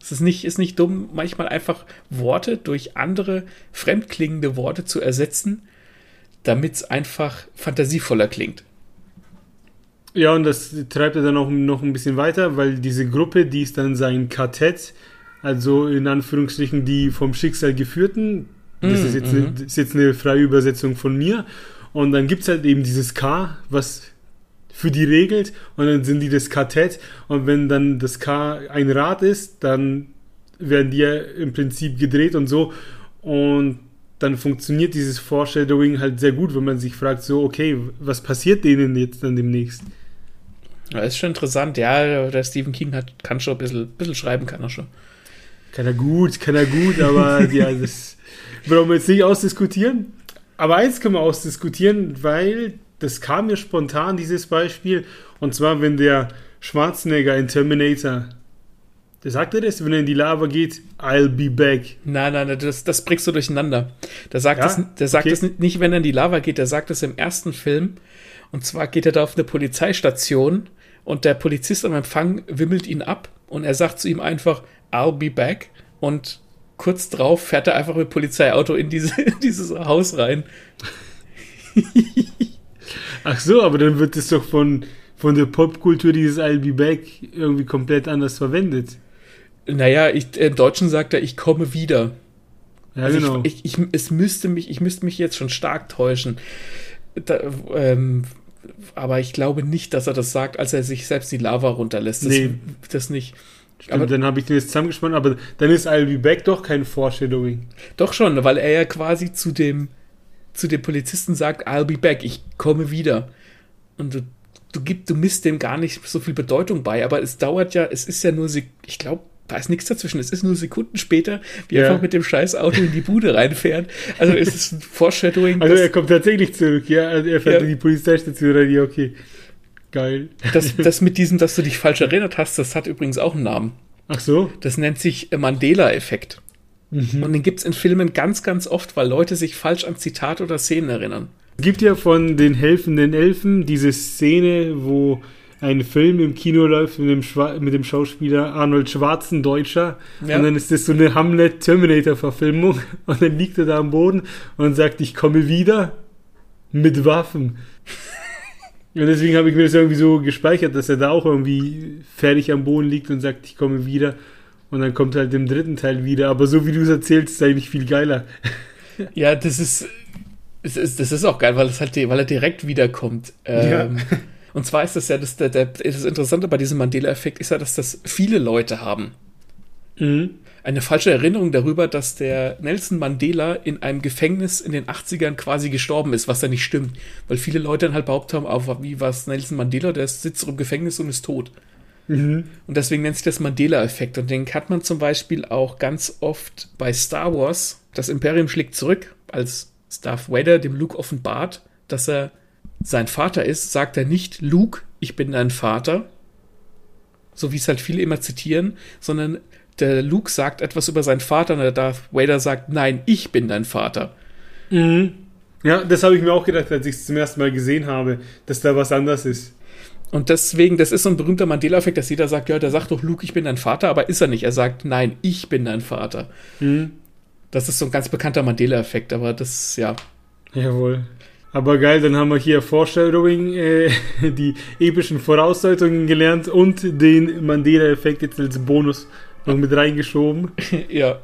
Es ist nicht, ist nicht dumm, manchmal einfach Worte durch andere fremdklingende Worte zu ersetzen, damit es einfach fantasievoller klingt. Ja, und das treibt er dann auch noch ein bisschen weiter, weil diese Gruppe, die ist dann sein Kartett, also in Anführungsstrichen die vom Schicksal geführten. Das mm, ist, jetzt mm eine, ist jetzt eine freie Übersetzung von mir. Und dann gibt es halt eben dieses K, was für die regelt. Und dann sind die das Kartett. Und wenn dann das K ein Rad ist, dann werden die ja im Prinzip gedreht und so. Und dann funktioniert dieses Foreshadowing halt sehr gut, wenn man sich fragt, so, okay, was passiert denen jetzt dann demnächst? Ja, ist schon interessant. Ja, der Stephen King hat, kann schon ein bisschen, bisschen schreiben, kann er schon. Kann er gut, kann er gut, aber ja, das brauchen wir jetzt nicht ausdiskutieren. Aber eins können wir ausdiskutieren, weil das kam mir spontan, dieses Beispiel. Und zwar, wenn der Schwarzenegger in Terminator, der sagt er das, wenn er in die Lava geht, I'll be back. Nein, nein, das, das bringst du durcheinander. Der sagt, ja? das, der sagt okay. das nicht, wenn er in die Lava geht, der sagt das im ersten Film. Und zwar geht er da auf eine Polizeistation und der Polizist am Empfang wimmelt ihn ab und er sagt zu ihm einfach, I'll be back und kurz drauf fährt er einfach mit Polizeiauto in, diese, in dieses Haus rein. Ach so, aber dann wird es doch von, von der Popkultur dieses I'll be back irgendwie komplett anders verwendet. Naja, ich, im Deutschen sagt er, ich komme wieder. Ja, also genau. Ich, ich, ich, es müsste mich, ich müsste mich jetzt schon stark täuschen. Da, ähm, aber ich glaube nicht, dass er das sagt, als er sich selbst die Lava runterlässt. Das, nee. das nicht. Stimmt, aber dann habe ich den jetzt zusammengespannt, aber dann ist I'll be back doch kein Foreshadowing. Doch schon, weil er ja quasi zu dem, zu dem Polizisten sagt, I'll be back, ich komme wieder. Und du, du, gib, du misst dem gar nicht so viel Bedeutung bei, aber es dauert ja, es ist ja nur, ich glaube, da ist nichts dazwischen. Es ist nur Sekunden später, wie er einfach mit dem scheiß Auto in die Bude reinfährt. Also es ist ein Foreshadowing. Also er kommt tatsächlich zurück, ja. Also er fährt ja. in die Polizeistation rein, ja, okay. Geil. Das, das mit diesem, dass du dich falsch erinnert hast, das hat übrigens auch einen Namen. Ach so? Das nennt sich Mandela-Effekt. Mhm. Und den gibt es in Filmen ganz, ganz oft, weil Leute sich falsch an Zitate oder Szenen erinnern. Es gibt ja von den helfenden Elfen diese Szene, wo ein Film im Kino läuft mit dem, Schwa mit dem Schauspieler Arnold Schwarzen, Deutscher. Ja. Und dann ist das so eine Hamlet-Terminator-Verfilmung. Und dann liegt er da am Boden und sagt, ich komme wieder mit Waffen. und deswegen habe ich mir das irgendwie so gespeichert, dass er da auch irgendwie fertig am Boden liegt und sagt, ich komme wieder. Und dann kommt halt im dritten Teil wieder. Aber so wie du es erzählst, ist eigentlich viel geiler. Ja, das ist, das ist, das ist auch geil, weil, es halt, weil er direkt wiederkommt. Ähm, ja. Und zwar ist das ja das, der, der, das Interessante bei diesem Mandela-Effekt ist ja, dass das viele Leute haben. Mhm. Eine falsche Erinnerung darüber, dass der Nelson Mandela in einem Gefängnis in den 80ern quasi gestorben ist, was da nicht stimmt. Weil viele Leute dann halt behauptet haben, auf, wie war es Nelson Mandela, der sitzt im Gefängnis und ist tot. Mhm. Und deswegen nennt sich das Mandela-Effekt. Und den hat man zum Beispiel auch ganz oft bei Star Wars. Das Imperium schlägt zurück, als Darth Vader dem Luke offenbart, dass er sein Vater ist, sagt er nicht, Luke, ich bin dein Vater, so wie es halt viele immer zitieren, sondern der Luke sagt etwas über seinen Vater und der Darth Vader sagt, nein, ich bin dein Vater. Mhm. Ja, das habe ich mir auch gedacht, als ich es zum ersten Mal gesehen habe, dass da was anders ist. Und deswegen, das ist so ein berühmter Mandela-Effekt, dass jeder sagt, ja, der sagt doch, Luke, ich bin dein Vater, aber ist er nicht. Er sagt, nein, ich bin dein Vater. Mhm. Das ist so ein ganz bekannter Mandela-Effekt, aber das, ja. Jawohl. Aber geil, dann haben wir hier Foreshadowing, äh, die epischen Vorausdeutungen gelernt und den Mandela-Effekt jetzt als Bonus noch mit reingeschoben. ja.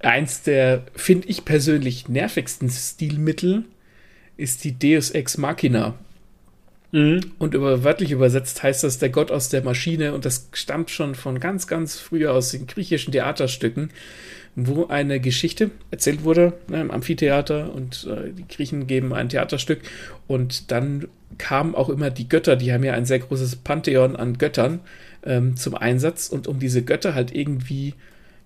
Eins der, finde ich persönlich, nervigsten Stilmittel ist die Deus Ex Machina. Mhm. Und über, wörtlich übersetzt heißt das der Gott aus der Maschine. Und das stammt schon von ganz, ganz früher aus den griechischen Theaterstücken, wo eine Geschichte erzählt wurde ne, im Amphitheater. Und äh, die Griechen geben ein Theaterstück. Und dann kamen auch immer die Götter, die haben ja ein sehr großes Pantheon an Göttern ähm, zum Einsatz. Und um diese Götter halt irgendwie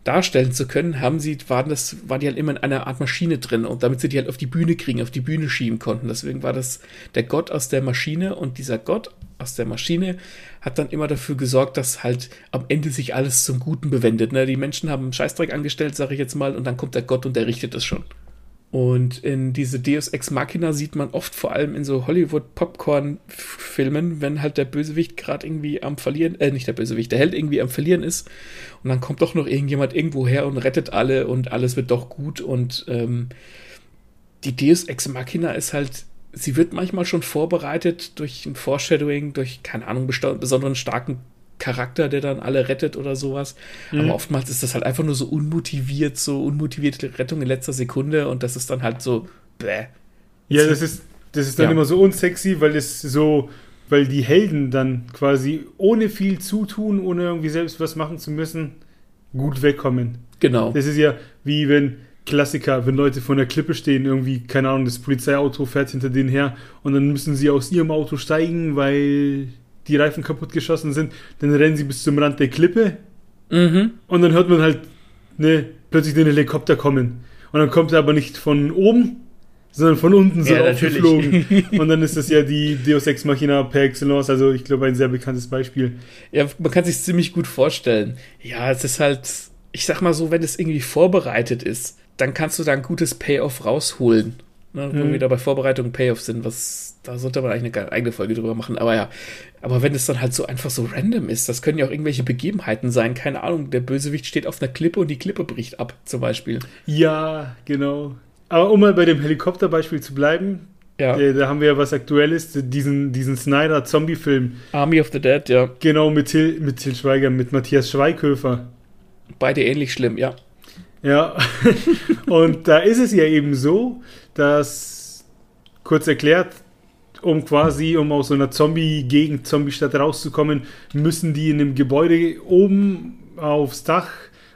darstellen zu können, haben sie, waren das, waren die halt immer in einer Art Maschine drin und damit sie die halt auf die Bühne kriegen, auf die Bühne schieben konnten. Deswegen war das der Gott aus der Maschine und dieser Gott aus der Maschine hat dann immer dafür gesorgt, dass halt am Ende sich alles zum Guten bewendet. Ne? Die Menschen haben einen Scheißdreck angestellt, sage ich jetzt mal, und dann kommt der Gott und der richtet es schon. Und in diese Deus Ex Machina sieht man oft vor allem in so Hollywood-Popcorn-Filmen, wenn halt der Bösewicht gerade irgendwie am Verlieren, äh, nicht der Bösewicht, der Held irgendwie am Verlieren ist. Und dann kommt doch noch irgendjemand irgendwo her und rettet alle und alles wird doch gut. Und ähm, die Deus Ex Machina ist halt, sie wird manchmal schon vorbereitet durch ein Foreshadowing, durch, keine Ahnung, besonderen starken Charakter, der dann alle rettet oder sowas. Mhm. Aber oftmals ist das halt einfach nur so unmotiviert, so unmotivierte Rettung in letzter Sekunde und das ist dann halt so, bäh. Ja, das ist, das ist dann ja. immer so unsexy, weil es so, weil die Helden dann quasi ohne viel zutun, ohne irgendwie selbst was machen zu müssen, gut wegkommen. Genau. Das ist ja wie wenn Klassiker, wenn Leute vor der Klippe stehen, irgendwie, keine Ahnung, das Polizeiauto fährt hinter denen her und dann müssen sie aus ihrem Auto steigen, weil die Reifen kaputt geschossen sind, dann rennen sie bis zum Rand der Klippe mhm. und dann hört man halt ne, plötzlich den Helikopter kommen. Und dann kommt er aber nicht von oben, sondern von unten so ja, aufgeflogen. und dann ist das ja die Deus Ex Machina per excellence, also ich glaube ein sehr bekanntes Beispiel. Ja, man kann sich ziemlich gut vorstellen. Ja, es ist halt, ich sag mal so, wenn es irgendwie vorbereitet ist, dann kannst du da ein gutes Payoff rausholen. Ne, wo mhm. wir da bei Vorbereitung Payoff sind, was da sollte man eigentlich eine eigene Folge drüber machen. Aber ja, aber wenn es dann halt so einfach so random ist, das können ja auch irgendwelche Begebenheiten sein. Keine Ahnung, der Bösewicht steht auf einer Klippe und die Klippe bricht ab, zum Beispiel. Ja, genau. Aber um mal bei dem Helikopterbeispiel zu bleiben, ja. Äh, da haben wir ja was Aktuelles, diesen, diesen Snyder-Zombie-Film. Army of the Dead, ja. Genau, mit Till, mit Till Schweiger, mit Matthias Schweighöfer. Beide ähnlich schlimm, ja. Ja, und da ist es ja eben so, dass, kurz erklärt, um quasi, um aus so einer Zombie-Gegend, Zombie-Stadt rauszukommen, müssen die in einem Gebäude oben aufs Dach,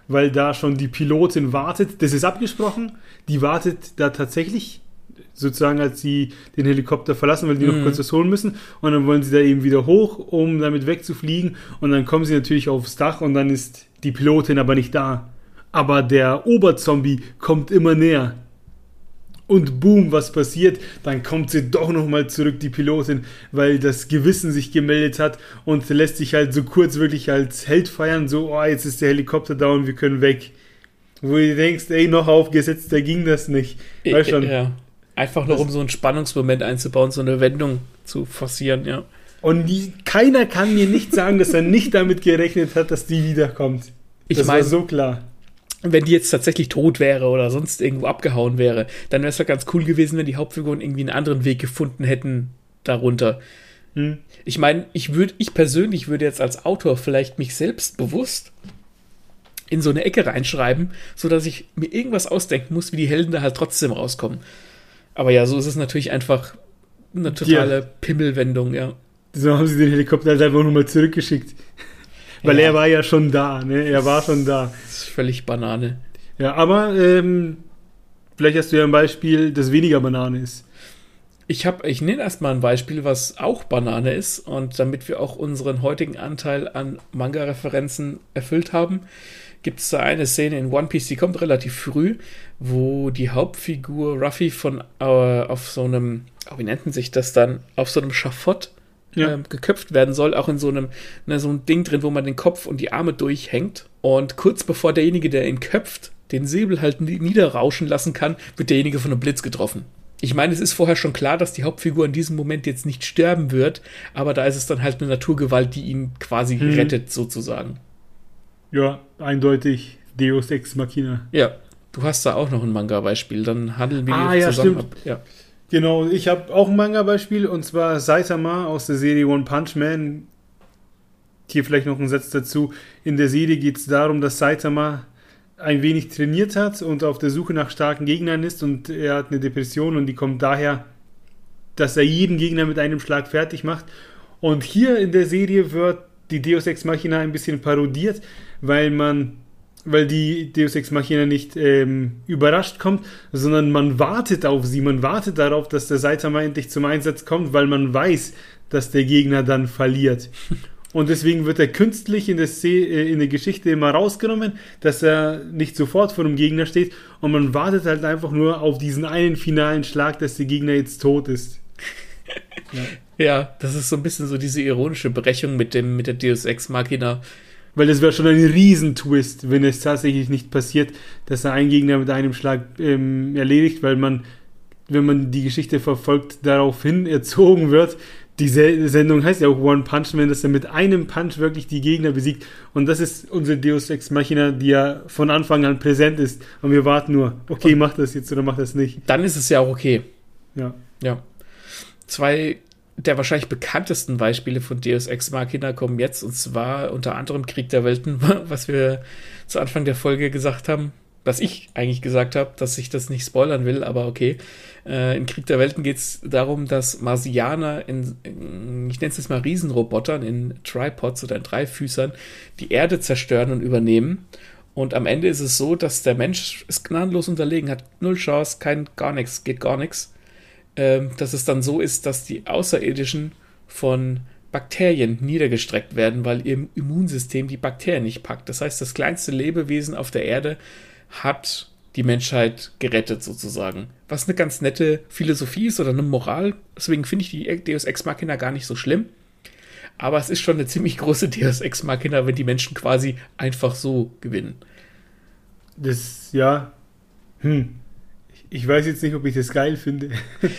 weil da schon die Pilotin wartet. Das ist abgesprochen. Die wartet da tatsächlich, sozusagen, als sie den Helikopter verlassen, weil die mhm. noch kurz was holen müssen. Und dann wollen sie da eben wieder hoch, um damit wegzufliegen. Und dann kommen sie natürlich aufs Dach und dann ist die Pilotin aber nicht da aber der Oberzombie kommt immer näher. Und boom, was passiert? Dann kommt sie doch nochmal zurück, die Pilotin, weil das Gewissen sich gemeldet hat und lässt sich halt so kurz wirklich als Held feiern, so, oh, jetzt ist der Helikopter und wir können weg. Wo du denkst, ey, noch aufgesetzt, da ging das nicht. Weißt schon. Ja. Einfach nur, um so einen Spannungsmoment einzubauen, so eine Wendung zu forcieren, ja. Und die, keiner kann mir nicht sagen, dass er nicht damit gerechnet hat, dass die wiederkommt. Ich das mein, war so klar wenn die jetzt tatsächlich tot wäre oder sonst irgendwo abgehauen wäre, dann wäre es doch ganz cool gewesen, wenn die Hauptfiguren irgendwie einen anderen Weg gefunden hätten darunter. Hm. Ich meine, ich würde, ich persönlich würde jetzt als Autor vielleicht mich selbst bewusst in so eine Ecke reinschreiben, sodass ich mir irgendwas ausdenken muss, wie die Helden da halt trotzdem rauskommen. Aber ja, so ist es natürlich einfach eine totale ja. Pimmelwendung, ja. So haben sie den Helikopter halt einfach nur mal zurückgeschickt. Weil ja. er war ja schon da, ne? Er war schon da. Völlig Banane. Ja, aber ähm, vielleicht hast du ja ein Beispiel, das weniger Banane ist. Ich habe, ich nenne erstmal ein Beispiel, was auch Banane ist und damit wir auch unseren heutigen Anteil an Manga-Referenzen erfüllt haben, gibt es da eine Szene in One Piece, die kommt relativ früh, wo die Hauptfigur Ruffy von äh, auf so einem, oh, wie nennt sich das dann, auf so einem Schafott ja. äh, geköpft werden soll, auch in so einem, ne, so einem Ding drin, wo man den Kopf und die Arme durchhängt. Und kurz bevor derjenige, der ihn köpft, den Säbel halt niederrauschen lassen kann, wird derjenige von einem Blitz getroffen. Ich meine, es ist vorher schon klar, dass die Hauptfigur in diesem Moment jetzt nicht sterben wird, aber da ist es dann halt eine Naturgewalt, die ihn quasi hm. rettet, sozusagen. Ja, eindeutig Deus Ex Machina. Ja, du hast da auch noch ein Manga-Beispiel, dann handeln wir ah, ja, zusammen stimmt. ab. Ja. Genau, ich habe auch ein Manga-Beispiel und zwar Saitama aus der Serie One Punch Man. Hier vielleicht noch ein Satz dazu. In der Serie geht es darum, dass Saitama ein wenig trainiert hat und auf der Suche nach starken Gegnern ist und er hat eine Depression und die kommt daher, dass er jeden Gegner mit einem Schlag fertig macht. Und hier in der Serie wird die Deus Ex Machina ein bisschen parodiert, weil man weil die Deus Ex Machina nicht ähm, überrascht kommt, sondern man wartet auf sie, man wartet darauf, dass der Saitama endlich zum Einsatz kommt, weil man weiß, dass der Gegner dann verliert. Und deswegen wird er künstlich in der, äh, in der Geschichte immer rausgenommen, dass er nicht sofort vor dem Gegner steht und man wartet halt einfach nur auf diesen einen finalen Schlag, dass der Gegner jetzt tot ist. ja. ja, das ist so ein bisschen so diese ironische Brechung mit, dem, mit der Deus Ex Machina. Weil das wäre schon ein Riesentwist, wenn es tatsächlich nicht passiert, dass er einen Gegner mit einem Schlag ähm, erledigt, weil man, wenn man die Geschichte verfolgt, daraufhin erzogen wird, die Sendung heißt ja auch One Punch Man, dass er mit einem Punch wirklich die Gegner besiegt. Und das ist unsere Deus Ex Machina, die ja von Anfang an präsent ist. Und wir warten nur, okay, mach das jetzt oder mach das nicht. Dann ist es ja auch okay. Ja. Ja. Zwei der wahrscheinlich bekanntesten Beispiele von Deus Ex Machina kommen jetzt, und zwar unter anderem Krieg der Welten, was wir zu Anfang der Folge gesagt haben was ich eigentlich gesagt habe, dass ich das nicht spoilern will, aber okay. Äh, in Krieg der Welten geht es darum, dass Marsianer in, in ich nenne es jetzt mal Riesenrobotern, in Tripods oder in Dreifüßern die Erde zerstören und übernehmen. Und am Ende ist es so, dass der Mensch ist gnadenlos unterlegen, hat null Chance, kein gar nichts, geht gar nichts. Ähm, dass es dann so ist, dass die Außerirdischen von Bakterien niedergestreckt werden, weil ihr Immunsystem die Bakterien nicht packt. Das heißt, das kleinste Lebewesen auf der Erde hat die Menschheit gerettet sozusagen. Was eine ganz nette Philosophie ist oder eine Moral. Deswegen finde ich die Deus Ex Machina gar nicht so schlimm. Aber es ist schon eine ziemlich große Deus Ex Machina, wenn die Menschen quasi einfach so gewinnen. Das, ja. Hm. Ich weiß jetzt nicht, ob ich das geil finde.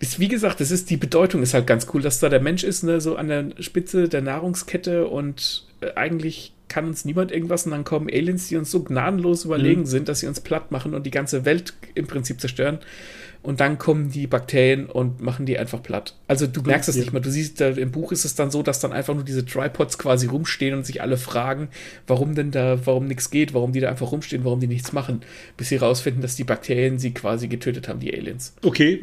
ist, wie gesagt, das ist, die Bedeutung ist halt ganz cool, dass da der Mensch ist, ne, so an der Spitze der Nahrungskette und äh, eigentlich kann uns niemand irgendwas und dann kommen Aliens, die uns so gnadenlos überlegen mhm. sind, dass sie uns platt machen und die ganze Welt im Prinzip zerstören. Und dann kommen die Bakterien und machen die einfach platt. Also du merkst es nicht mehr. Du siehst, da, im Buch ist es dann so, dass dann einfach nur diese Tripods quasi rumstehen und sich alle fragen, warum denn da, warum nichts geht, warum die da einfach rumstehen, warum die nichts machen, bis sie rausfinden, dass die Bakterien sie quasi getötet haben, die Aliens. Okay.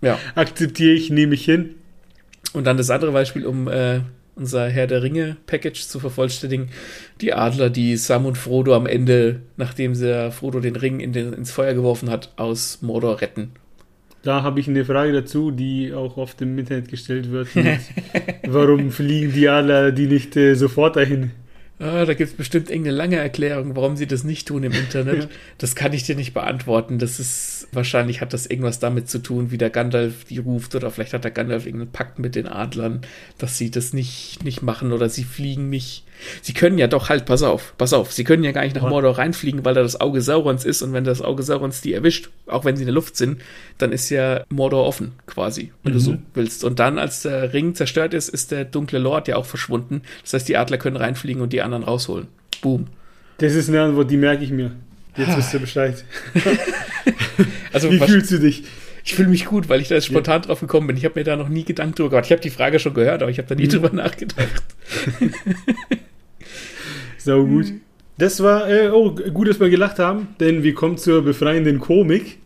ja. Akzeptiere ich, nehme ich hin. Und dann das andere Beispiel, um äh, unser Herr der Ringe-Package zu vervollständigen. Die Adler, die Sam und Frodo am Ende, nachdem sie Frodo den Ring in den, ins Feuer geworfen hat, aus Mordor retten. Da habe ich eine Frage dazu, die auch oft im Internet gestellt wird. warum fliegen die Adler die nicht äh, sofort dahin? Ah, da gibt es bestimmt irgendeine lange Erklärung, warum sie das nicht tun im Internet. Das kann ich dir nicht beantworten. Das ist, wahrscheinlich hat das irgendwas damit zu tun, wie der Gandalf die ruft, oder vielleicht hat der Gandalf irgendeinen Pakt mit den Adlern, dass sie das nicht, nicht machen oder sie fliegen nicht Sie können ja doch halt, pass auf, pass auf, sie können ja gar nicht nach Mordor reinfliegen, weil da das Auge Saurons ist und wenn das Auge Saurons die erwischt, auch wenn sie in der Luft sind, dann ist ja Mordor offen, quasi, wenn mhm. du so willst. Und dann, als der Ring zerstört ist, ist der dunkle Lord ja auch verschwunden. Das heißt, die Adler können reinfliegen und die anderen rausholen. Boom. Das ist eine Antwort, die merke ich mir. Jetzt wisst ihr Bescheid. also, Wie fühlst du dich? Ich fühle mich gut, weil ich da spontan ja. drauf gekommen bin. Ich habe mir da noch nie Gedanken drüber gemacht. Ich habe die Frage schon gehört, aber ich habe da nie mhm. drüber nachgedacht. Sau gut. Mhm. Das war, äh, oh, gut, dass wir gelacht haben, denn wir kommen zur befreienden Komik.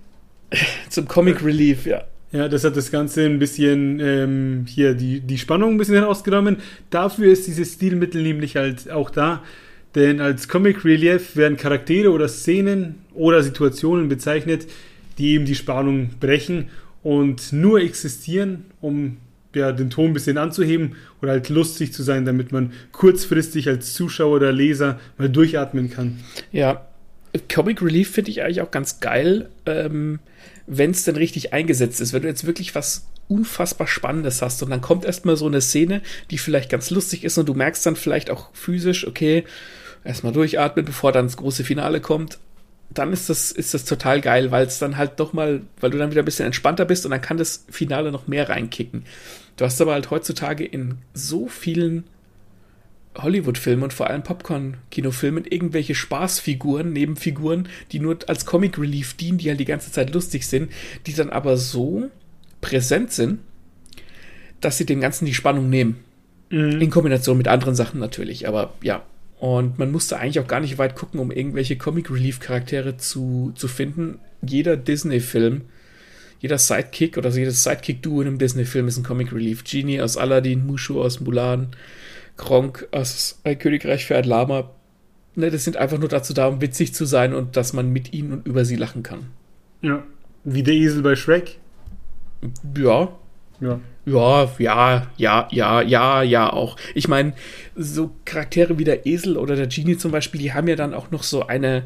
Zum Comic Relief, ja. Ja, das hat das Ganze ein bisschen ähm, hier die, die Spannung ein bisschen herausgenommen. Dafür ist dieses Stilmittel nämlich halt auch da. Denn als Comic Relief werden Charaktere oder Szenen oder Situationen bezeichnet, die eben die Spannung brechen und nur existieren, um ja, den Ton ein bisschen anzuheben oder halt lustig zu sein, damit man kurzfristig als Zuschauer oder Leser mal durchatmen kann. Ja, Comic Relief finde ich eigentlich auch ganz geil, ähm, wenn es denn richtig eingesetzt ist. Wenn du jetzt wirklich was unfassbar Spannendes hast und dann kommt erstmal so eine Szene, die vielleicht ganz lustig ist und du merkst dann vielleicht auch physisch, okay, erstmal durchatmen, bevor dann das große Finale kommt. Dann ist das, ist das total geil, weil es dann halt doch mal, weil du dann wieder ein bisschen entspannter bist und dann kann das Finale noch mehr reinkicken. Du hast aber halt heutzutage in so vielen Hollywood-Filmen und vor allem Popcorn-Kinofilmen irgendwelche Spaßfiguren, Nebenfiguren, die nur als Comic Relief dienen, die halt die ganze Zeit lustig sind, die dann aber so präsent sind, dass sie dem Ganzen die Spannung nehmen. Mhm. In Kombination mit anderen Sachen natürlich, aber ja. Und man musste eigentlich auch gar nicht weit gucken, um irgendwelche Comic Relief Charaktere zu, zu finden. Jeder Disney-Film, jeder Sidekick oder jedes Sidekick-Duo in einem Disney-Film ist ein Comic Relief. Genie aus Aladdin, Mushu aus Mulan, Gronk aus Ein Königreich für ein Lama. Ne, das sind einfach nur dazu da, um witzig zu sein und dass man mit ihnen und über sie lachen kann. Ja. Wie der Esel bei Shrek. Ja. Ja. Ja, ja, ja, ja, ja, ja, auch. Ich meine, so Charaktere wie der Esel oder der Genie zum Beispiel, die haben ja dann auch noch so eine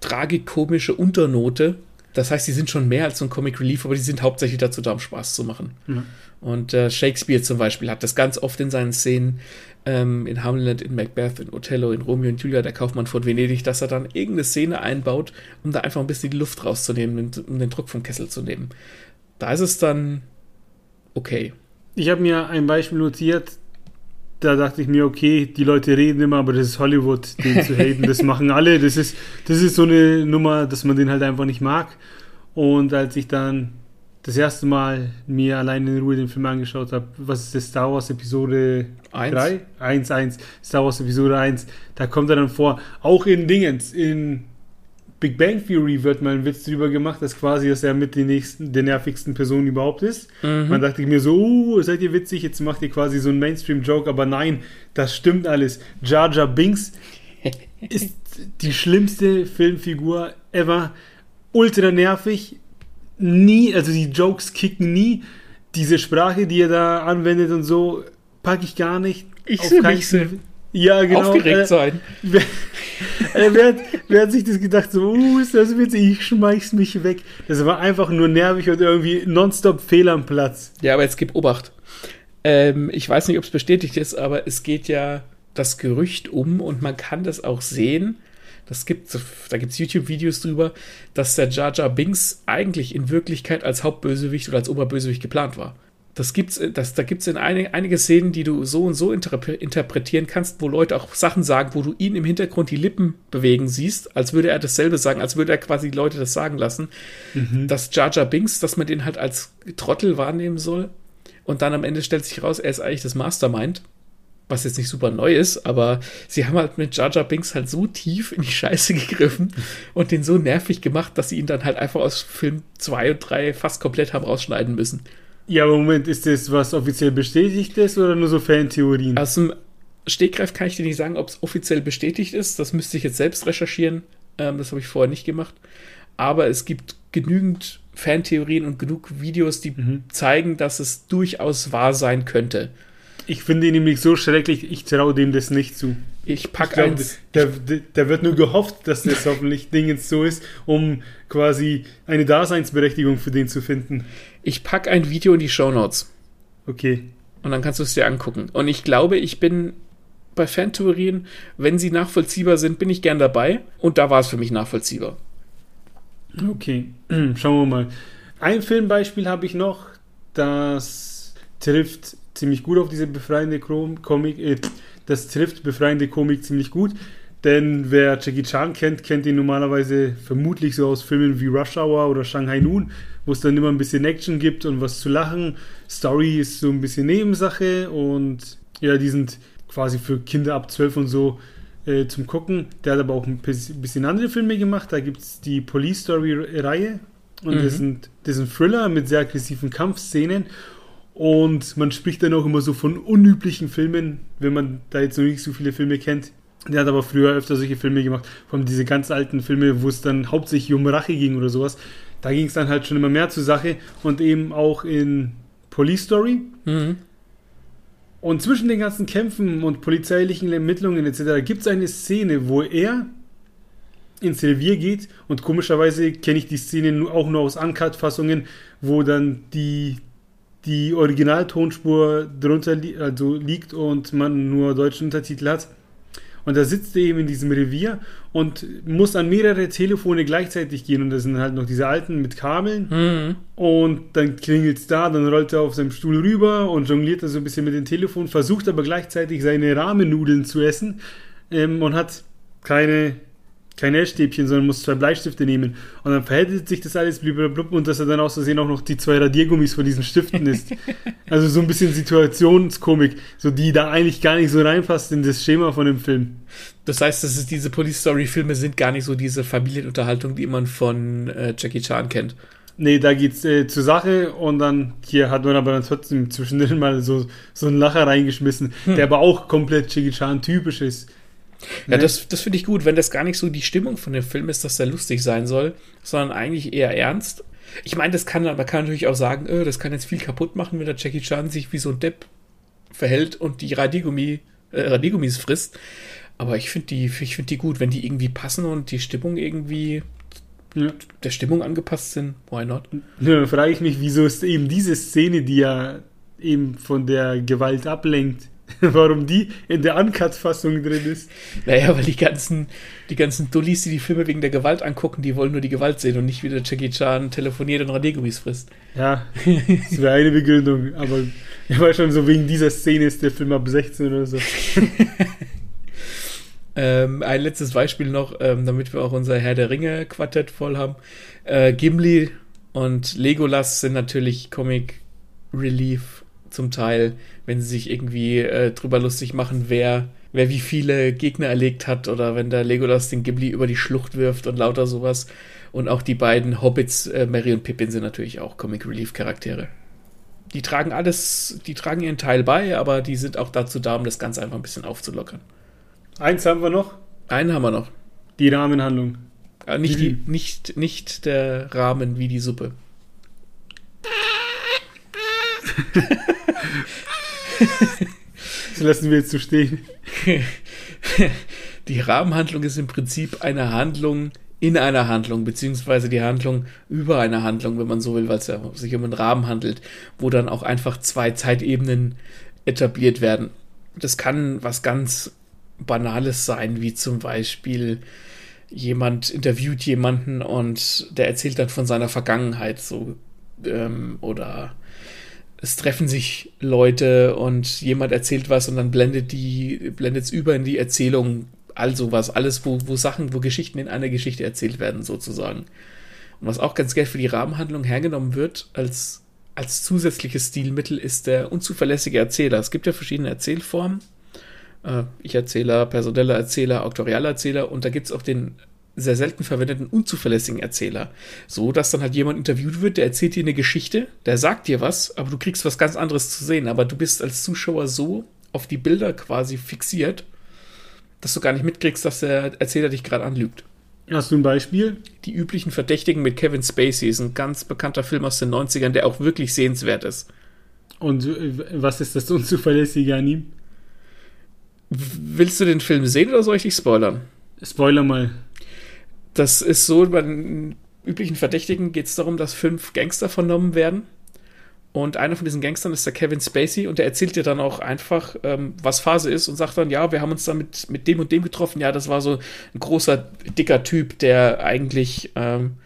tragikomische Unternote. Das heißt, die sind schon mehr als so ein Comic Relief, aber die sind hauptsächlich dazu da, um Spaß zu machen. Ja. Und äh, Shakespeare zum Beispiel hat das ganz oft in seinen Szenen ähm, in Hamlet, in Macbeth, in Othello, in Romeo und Julia, der Kaufmann von Venedig, dass er dann irgendeine Szene einbaut, um da einfach ein bisschen die Luft rauszunehmen, um den Druck vom Kessel zu nehmen. Da ist es dann okay. Ich habe mir ein Beispiel notiert, da dachte ich mir, okay, die Leute reden immer, aber das ist Hollywood, den zu haten, das machen alle. Das ist, das ist so eine Nummer, dass man den halt einfach nicht mag. Und als ich dann das erste Mal mir allein in Ruhe den Film angeschaut habe, was ist das Star Wars Episode 3? 1, 1, Star Wars Episode 1, da kommt er dann vor, auch in Dingens, in Big Bang Theory wird mal ein Witz drüber gemacht, dass quasi, dass er mit den nächsten, der nervigsten Personen überhaupt ist. Mhm. Man dachte mir so, oh, seid ihr witzig, jetzt macht ihr quasi so einen Mainstream-Joke, aber nein, das stimmt alles. Jar Jar Binks ist die schlimmste Filmfigur ever. Ultra nervig, nie, also die Jokes kicken nie. Diese Sprache, die er da anwendet und so, packe ich gar nicht. Ich sehe mich ja, genau. aufgeregt äh, sein. Wer, äh, wer, hat, wer, hat, sich das gedacht, so, uh, ist das witzig, ich schmeiß mich weg. Das war einfach nur nervig und irgendwie nonstop fehl am Platz. Ja, aber jetzt gib Obacht. Ähm, ich weiß nicht, ob es bestätigt ist, aber es geht ja das Gerücht um und man kann das auch sehen, das gibt, da gibt es YouTube-Videos drüber, dass der Jar Jar Binks eigentlich in Wirklichkeit als Hauptbösewicht oder als Oberbösewicht geplant war. Das gibt's, das, da gibt es in ein, einige Szenen, die du so und so interpretieren kannst, wo Leute auch Sachen sagen, wo du ihn im Hintergrund die Lippen bewegen siehst, als würde er dasselbe sagen, als würde er quasi die Leute das sagen lassen. Mhm. Dass Jar Jar Binks, dass man den halt als Trottel wahrnehmen soll. Und dann am Ende stellt sich raus, er ist eigentlich das Mastermind was jetzt nicht super neu ist, aber sie haben halt mit Jar Jar Binks halt so tief in die Scheiße gegriffen und den so nervig gemacht, dass sie ihn dann halt einfach aus Film 2 und 3 fast komplett haben rausschneiden müssen. Ja, aber Moment, ist das was offiziell bestätigt ist oder nur so Fantheorien? Aus dem Stegreif kann ich dir nicht sagen, ob es offiziell bestätigt ist. Das müsste ich jetzt selbst recherchieren. Ähm, das habe ich vorher nicht gemacht. Aber es gibt genügend Fantheorien und genug Videos, die mhm. zeigen, dass es durchaus wahr sein könnte. Ich finde ihn nämlich so schrecklich, ich traue dem das nicht zu. Ich packe eins. Da, da, wird nur gehofft, dass das hoffentlich Dingens so ist, um quasi eine Daseinsberechtigung für den zu finden. Ich packe ein Video in die Show Notes. Okay. Und dann kannst du es dir angucken. Und ich glaube, ich bin bei Fantheorien, wenn sie nachvollziehbar sind, bin ich gern dabei. Und da war es für mich nachvollziehbar. Okay, schauen wir mal. Ein Filmbeispiel habe ich noch, das trifft ziemlich gut auf diese befreiende Komik. Äh, das trifft befreiende Komik ziemlich gut. Denn wer Jackie Chan kennt, kennt ihn normalerweise vermutlich so aus Filmen wie Rush Hour oder Shanghai Noon, wo es dann immer ein bisschen Action gibt und was zu lachen. Story ist so ein bisschen Nebensache und ja, die sind quasi für Kinder ab 12 und so äh, zum Gucken. Der hat aber auch ein bisschen andere Filme gemacht. Da gibt es die Police Story-Reihe Und mhm. das, sind, das sind Thriller mit sehr aggressiven Kampfszenen. Und man spricht dann auch immer so von unüblichen Filmen, wenn man da jetzt noch nicht so viele Filme kennt. Der hat aber früher öfter solche Filme gemacht, vor allem diese ganz alten Filme, wo es dann hauptsächlich um Rache ging oder sowas. Da ging es dann halt schon immer mehr zur Sache und eben auch in Police Story. Mhm. Und zwischen den ganzen Kämpfen und polizeilichen Ermittlungen etc. gibt es eine Szene, wo er ins Revier geht und komischerweise kenne ich die Szene auch nur aus Uncut-Fassungen, wo dann die, die Originaltonspur drunter li also liegt und man nur deutschen Untertitel hat. Und da sitzt er eben in diesem Revier und muss an mehrere Telefone gleichzeitig gehen. Und das sind halt noch diese alten mit Kabeln. Mhm. Und dann klingelt es da, dann rollt er auf seinem Stuhl rüber und jongliert da so ein bisschen mit dem Telefon, versucht aber gleichzeitig seine Rahmennudeln zu essen ähm, und hat keine kein Essstäbchen, sondern muss zwei Bleistifte nehmen. Und dann verhält sich das alles blub und dass er dann aus Versehen auch noch die zwei Radiergummis von diesen Stiften ist. also so ein bisschen Situationskomik, so die da eigentlich gar nicht so reinpasst in das Schema von dem Film. Das heißt, dass es diese Police Story Filme sind gar nicht so diese Familienunterhaltung, die man von äh, Jackie Chan kennt. Nee, da geht's äh, zur Sache und dann hier hat man aber dann trotzdem zwischendrin mal so, so einen Lacher reingeschmissen, hm. der aber auch komplett Jackie Chan typisch ist. Ja, ne? das, das finde ich gut, wenn das gar nicht so die Stimmung von dem Film ist, dass der lustig sein soll, sondern eigentlich eher ernst. Ich meine, das kann, man kann natürlich auch sagen, oh, das kann jetzt viel kaputt machen, wenn der Jackie Chan sich wie so ein Depp verhält und die Radiergummi, äh, Radiergummis frisst. Aber ich finde die, ich finde die gut, wenn die irgendwie passen und die Stimmung irgendwie ja. der Stimmung angepasst sind. Why not? Ja, frage ich mich, wieso ist eben diese Szene, die ja eben von der Gewalt ablenkt, warum die in der Uncut-Fassung drin ist. Naja, weil die ganzen, die ganzen Dullis, die die Filme wegen der Gewalt angucken, die wollen nur die Gewalt sehen und nicht wie der Jackie Chan telefoniert und Radiergummis frisst. Ja, das wäre eine Begründung, aber ich war schon so, wegen dieser Szene ist der Film ab 16 oder so. ähm, ein letztes Beispiel noch, ähm, damit wir auch unser Herr der Ringe Quartett voll haben. Äh, Gimli und Legolas sind natürlich Comic Relief zum Teil, wenn sie sich irgendwie äh, drüber lustig machen, wer, wer wie viele Gegner erlegt hat oder wenn der Legolas den Ghibli über die Schlucht wirft und lauter sowas. Und auch die beiden Hobbits, äh, Mary und Pippin, sind natürlich auch Comic Relief Charaktere. Die tragen alles, die tragen ihren Teil bei, aber die sind auch dazu da, um das Ganze einfach ein bisschen aufzulockern. Eins haben wir noch. Einen haben wir noch. Die Rahmenhandlung. Äh, nicht, die, nicht, nicht der Rahmen wie die Suppe. Das lassen wir jetzt so stehen. Die Rahmenhandlung ist im Prinzip eine Handlung in einer Handlung, beziehungsweise die Handlung über eine Handlung, wenn man so will, weil es ja sich um einen Rahmen handelt, wo dann auch einfach zwei Zeitebenen etabliert werden. Das kann was ganz Banales sein, wie zum Beispiel jemand interviewt jemanden und der erzählt dann von seiner Vergangenheit so ähm, oder es treffen sich Leute und jemand erzählt was und dann blendet die, blendet es über in die Erzählung, all sowas, alles, wo, wo Sachen, wo Geschichten in einer Geschichte erzählt werden, sozusagen. Und was auch ganz gerne für die Rahmenhandlung hergenommen wird, als, als zusätzliches Stilmittel, ist der unzuverlässige Erzähler. Es gibt ja verschiedene Erzählformen. Äh, Ich-Erzähler, personeller Erzähler, auktorialer Erzähler und da gibt es auch den sehr selten verwendeten unzuverlässigen Erzähler. So, dass dann halt jemand interviewt wird, der erzählt dir eine Geschichte, der sagt dir was, aber du kriegst was ganz anderes zu sehen. Aber du bist als Zuschauer so auf die Bilder quasi fixiert, dass du gar nicht mitkriegst, dass der Erzähler dich gerade anlügt. Hast du ein Beispiel? Die üblichen Verdächtigen mit Kevin Spacey ist ein ganz bekannter Film aus den 90ern, der auch wirklich sehenswert ist. Und was ist das Unzuverlässige an ihm? Willst du den Film sehen oder soll ich dich spoilern? Spoiler mal. Das ist so, bei den üblichen Verdächtigen geht es darum, dass fünf Gangster vernommen werden. Und einer von diesen Gangstern ist der Kevin Spacey und der erzählt dir dann auch einfach, ähm, was Phase ist und sagt dann, ja, wir haben uns dann mit, mit dem und dem getroffen. Ja, das war so ein großer, dicker Typ, der eigentlich, ähm,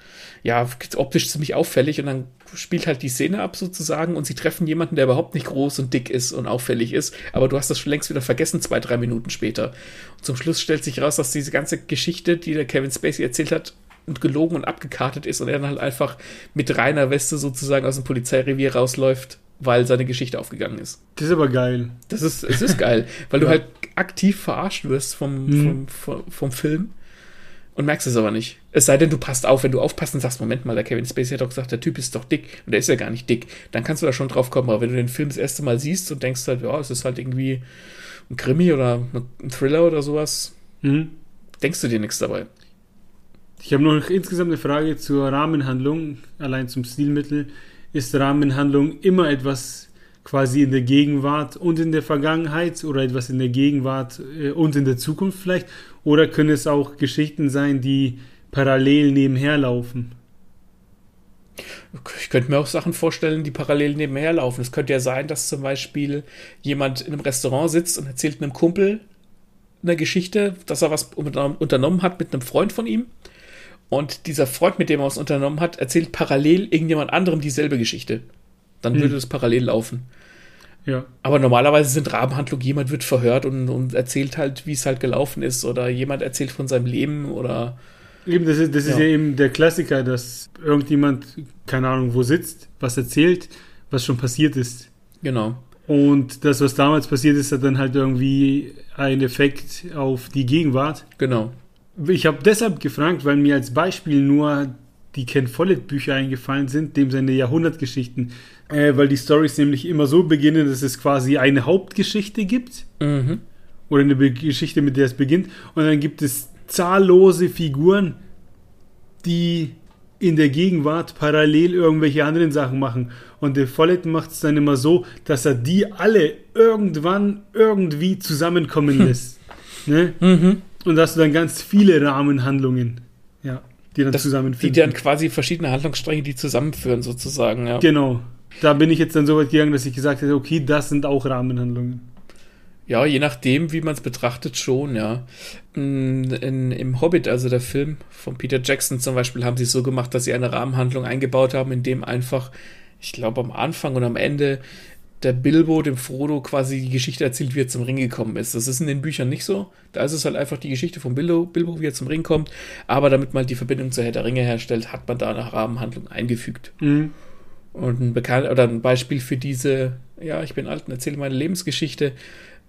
ja, optisch ziemlich auffällig und dann spielt halt die Szene ab sozusagen und sie treffen jemanden, der überhaupt nicht groß und dick ist und auffällig ist, aber du hast das schon längst wieder vergessen, zwei, drei Minuten später. Und zum Schluss stellt sich raus, dass diese ganze Geschichte, die der Kevin Spacey erzählt hat, und gelogen und abgekartet ist und er dann halt einfach mit reiner Weste sozusagen aus dem Polizeirevier rausläuft, weil seine Geschichte aufgegangen ist. Das ist aber geil. Das ist, es ist geil, weil ja. du halt aktiv verarscht wirst vom, mhm. vom, vom, vom Film und merkst es aber nicht. Es sei denn, du passt auf, wenn du aufpasst und sagst, Moment mal, der Kevin Spacey hat doch gesagt, der Typ ist doch dick und der ist ja gar nicht dick. Dann kannst du da schon drauf kommen. Aber wenn du den Film das erste Mal siehst und denkst halt, ja, es ist halt irgendwie ein Krimi oder ein Thriller oder sowas, mhm. denkst du dir nichts dabei. Ich habe noch insgesamt eine Frage zur Rahmenhandlung, allein zum Stilmittel. Ist Rahmenhandlung immer etwas quasi in der Gegenwart und in der Vergangenheit oder etwas in der Gegenwart äh, und in der Zukunft vielleicht? Oder können es auch Geschichten sein, die parallel nebenher laufen? Ich könnte mir auch Sachen vorstellen, die parallel nebenher laufen. Es könnte ja sein, dass zum Beispiel jemand in einem Restaurant sitzt und erzählt einem Kumpel eine Geschichte, dass er was unternommen hat mit einem Freund von ihm und dieser Freund, mit dem er es unternommen hat, erzählt parallel irgendjemand anderem dieselbe Geschichte. Dann hm. würde das parallel laufen. Ja. Aber normalerweise sind Rabenhandlungen, jemand wird verhört und, und erzählt halt, wie es halt gelaufen ist, oder jemand erzählt von seinem Leben oder. Eben, das ist, das ja. ist ja eben der Klassiker, dass irgendjemand, keine Ahnung, wo sitzt, was erzählt, was schon passiert ist. Genau. Und das, was damals passiert ist, hat dann halt irgendwie einen Effekt auf die Gegenwart. Genau. Ich habe deshalb gefragt, weil mir als Beispiel nur die Ken Follett Bücher eingefallen sind, dem seine Jahrhundertgeschichten, äh, weil die Stories nämlich immer so beginnen, dass es quasi eine Hauptgeschichte gibt mhm. oder eine Be Geschichte, mit der es beginnt, und dann gibt es zahllose Figuren, die in der Gegenwart parallel irgendwelche anderen Sachen machen. Und der Follett macht es dann immer so, dass er die alle irgendwann irgendwie zusammenkommen lässt. Ne? Mhm. Und da hast du dann ganz viele Rahmenhandlungen, ja, die dann das, zusammenfinden. Die dann quasi verschiedene Handlungsstränge, die zusammenführen, sozusagen, ja. Genau. Da bin ich jetzt dann so weit gegangen, dass ich gesagt hätte, okay, das sind auch Rahmenhandlungen. Ja, je nachdem, wie man es betrachtet, schon, ja. In, in, Im Hobbit, also der Film von Peter Jackson zum Beispiel, haben sie es so gemacht, dass sie eine Rahmenhandlung eingebaut haben, in dem einfach, ich glaube, am Anfang und am Ende der Bilbo dem Frodo quasi die Geschichte erzählt, wie er zum Ring gekommen ist. Das ist in den Büchern nicht so. Da ist es halt einfach die Geschichte von Bilbo, Bilbo wie er zum Ring kommt. Aber damit man die Verbindung zu Herr der Ringe herstellt, hat man da eine Rahmenhandlung eingefügt. Mhm. Und ein bekannt oder ein Beispiel für diese, ja, ich bin alt und erzähle meine Lebensgeschichte,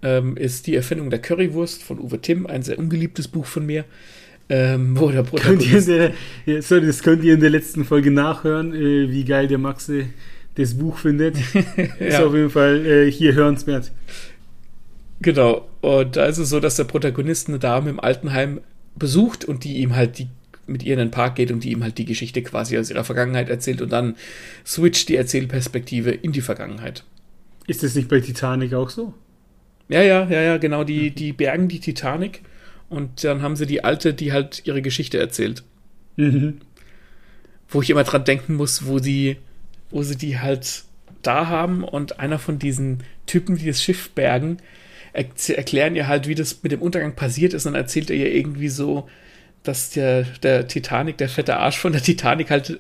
ähm, ist die Erfindung der Currywurst von Uwe Timm, ein sehr ungeliebtes Buch von mir. Ähm, wo der Protagonist. Könnt der, sorry, das könnt ihr in der letzten Folge nachhören, äh, wie geil der Maxe das Buch findet. ja. Ist auf jeden Fall äh, hier hörenswert. Genau. Und da ist es so, dass der Protagonist eine Dame im Altenheim besucht und die ihm halt die mit ihr in den Park geht und die ihm halt die Geschichte quasi aus ihrer Vergangenheit erzählt und dann switcht die Erzählperspektive in die Vergangenheit. Ist das nicht bei Titanic auch so? Ja, ja, ja, ja, genau. Die, die bergen die Titanic und dann haben sie die alte, die halt ihre Geschichte erzählt. Mhm. Wo ich immer dran denken muss, wo sie wo sie die halt da haben und einer von diesen Typen, die das Schiff bergen, erklären ihr halt, wie das mit dem Untergang passiert ist und dann erzählt er ihr irgendwie so, dass der, der Titanic, der fette Arsch von der Titanic halt,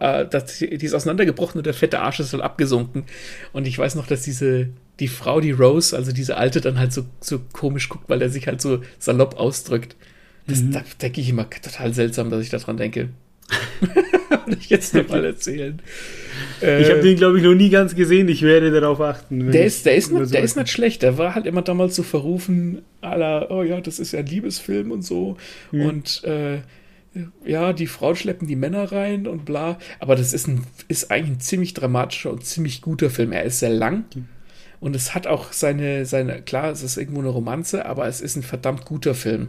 äh, dass die ist auseinandergebrochen und der fette Arsch ist halt abgesunken. Und ich weiß noch, dass diese, die Frau, die Rose, also diese Alte, dann halt so, so komisch guckt, weil er sich halt so salopp ausdrückt. Das, mhm. Da denke ich immer total seltsam, dass ich daran denke. Kann ich jetzt nochmal erzählen. Äh, ich habe den, glaube ich, noch nie ganz gesehen. Ich werde darauf achten. Der, ist, der, ist nicht, der ist nicht schlecht. Der war halt immer damals so verrufen, aller, oh ja, das ist ja ein Liebesfilm und so. Mhm. Und äh, ja, die Frauen schleppen die Männer rein und bla. Aber das ist, ein, ist eigentlich ein ziemlich dramatischer und ziemlich guter Film. Er ist sehr lang. Mhm. Und es hat auch seine, seine, klar, es ist irgendwo eine Romanze, aber es ist ein verdammt guter Film.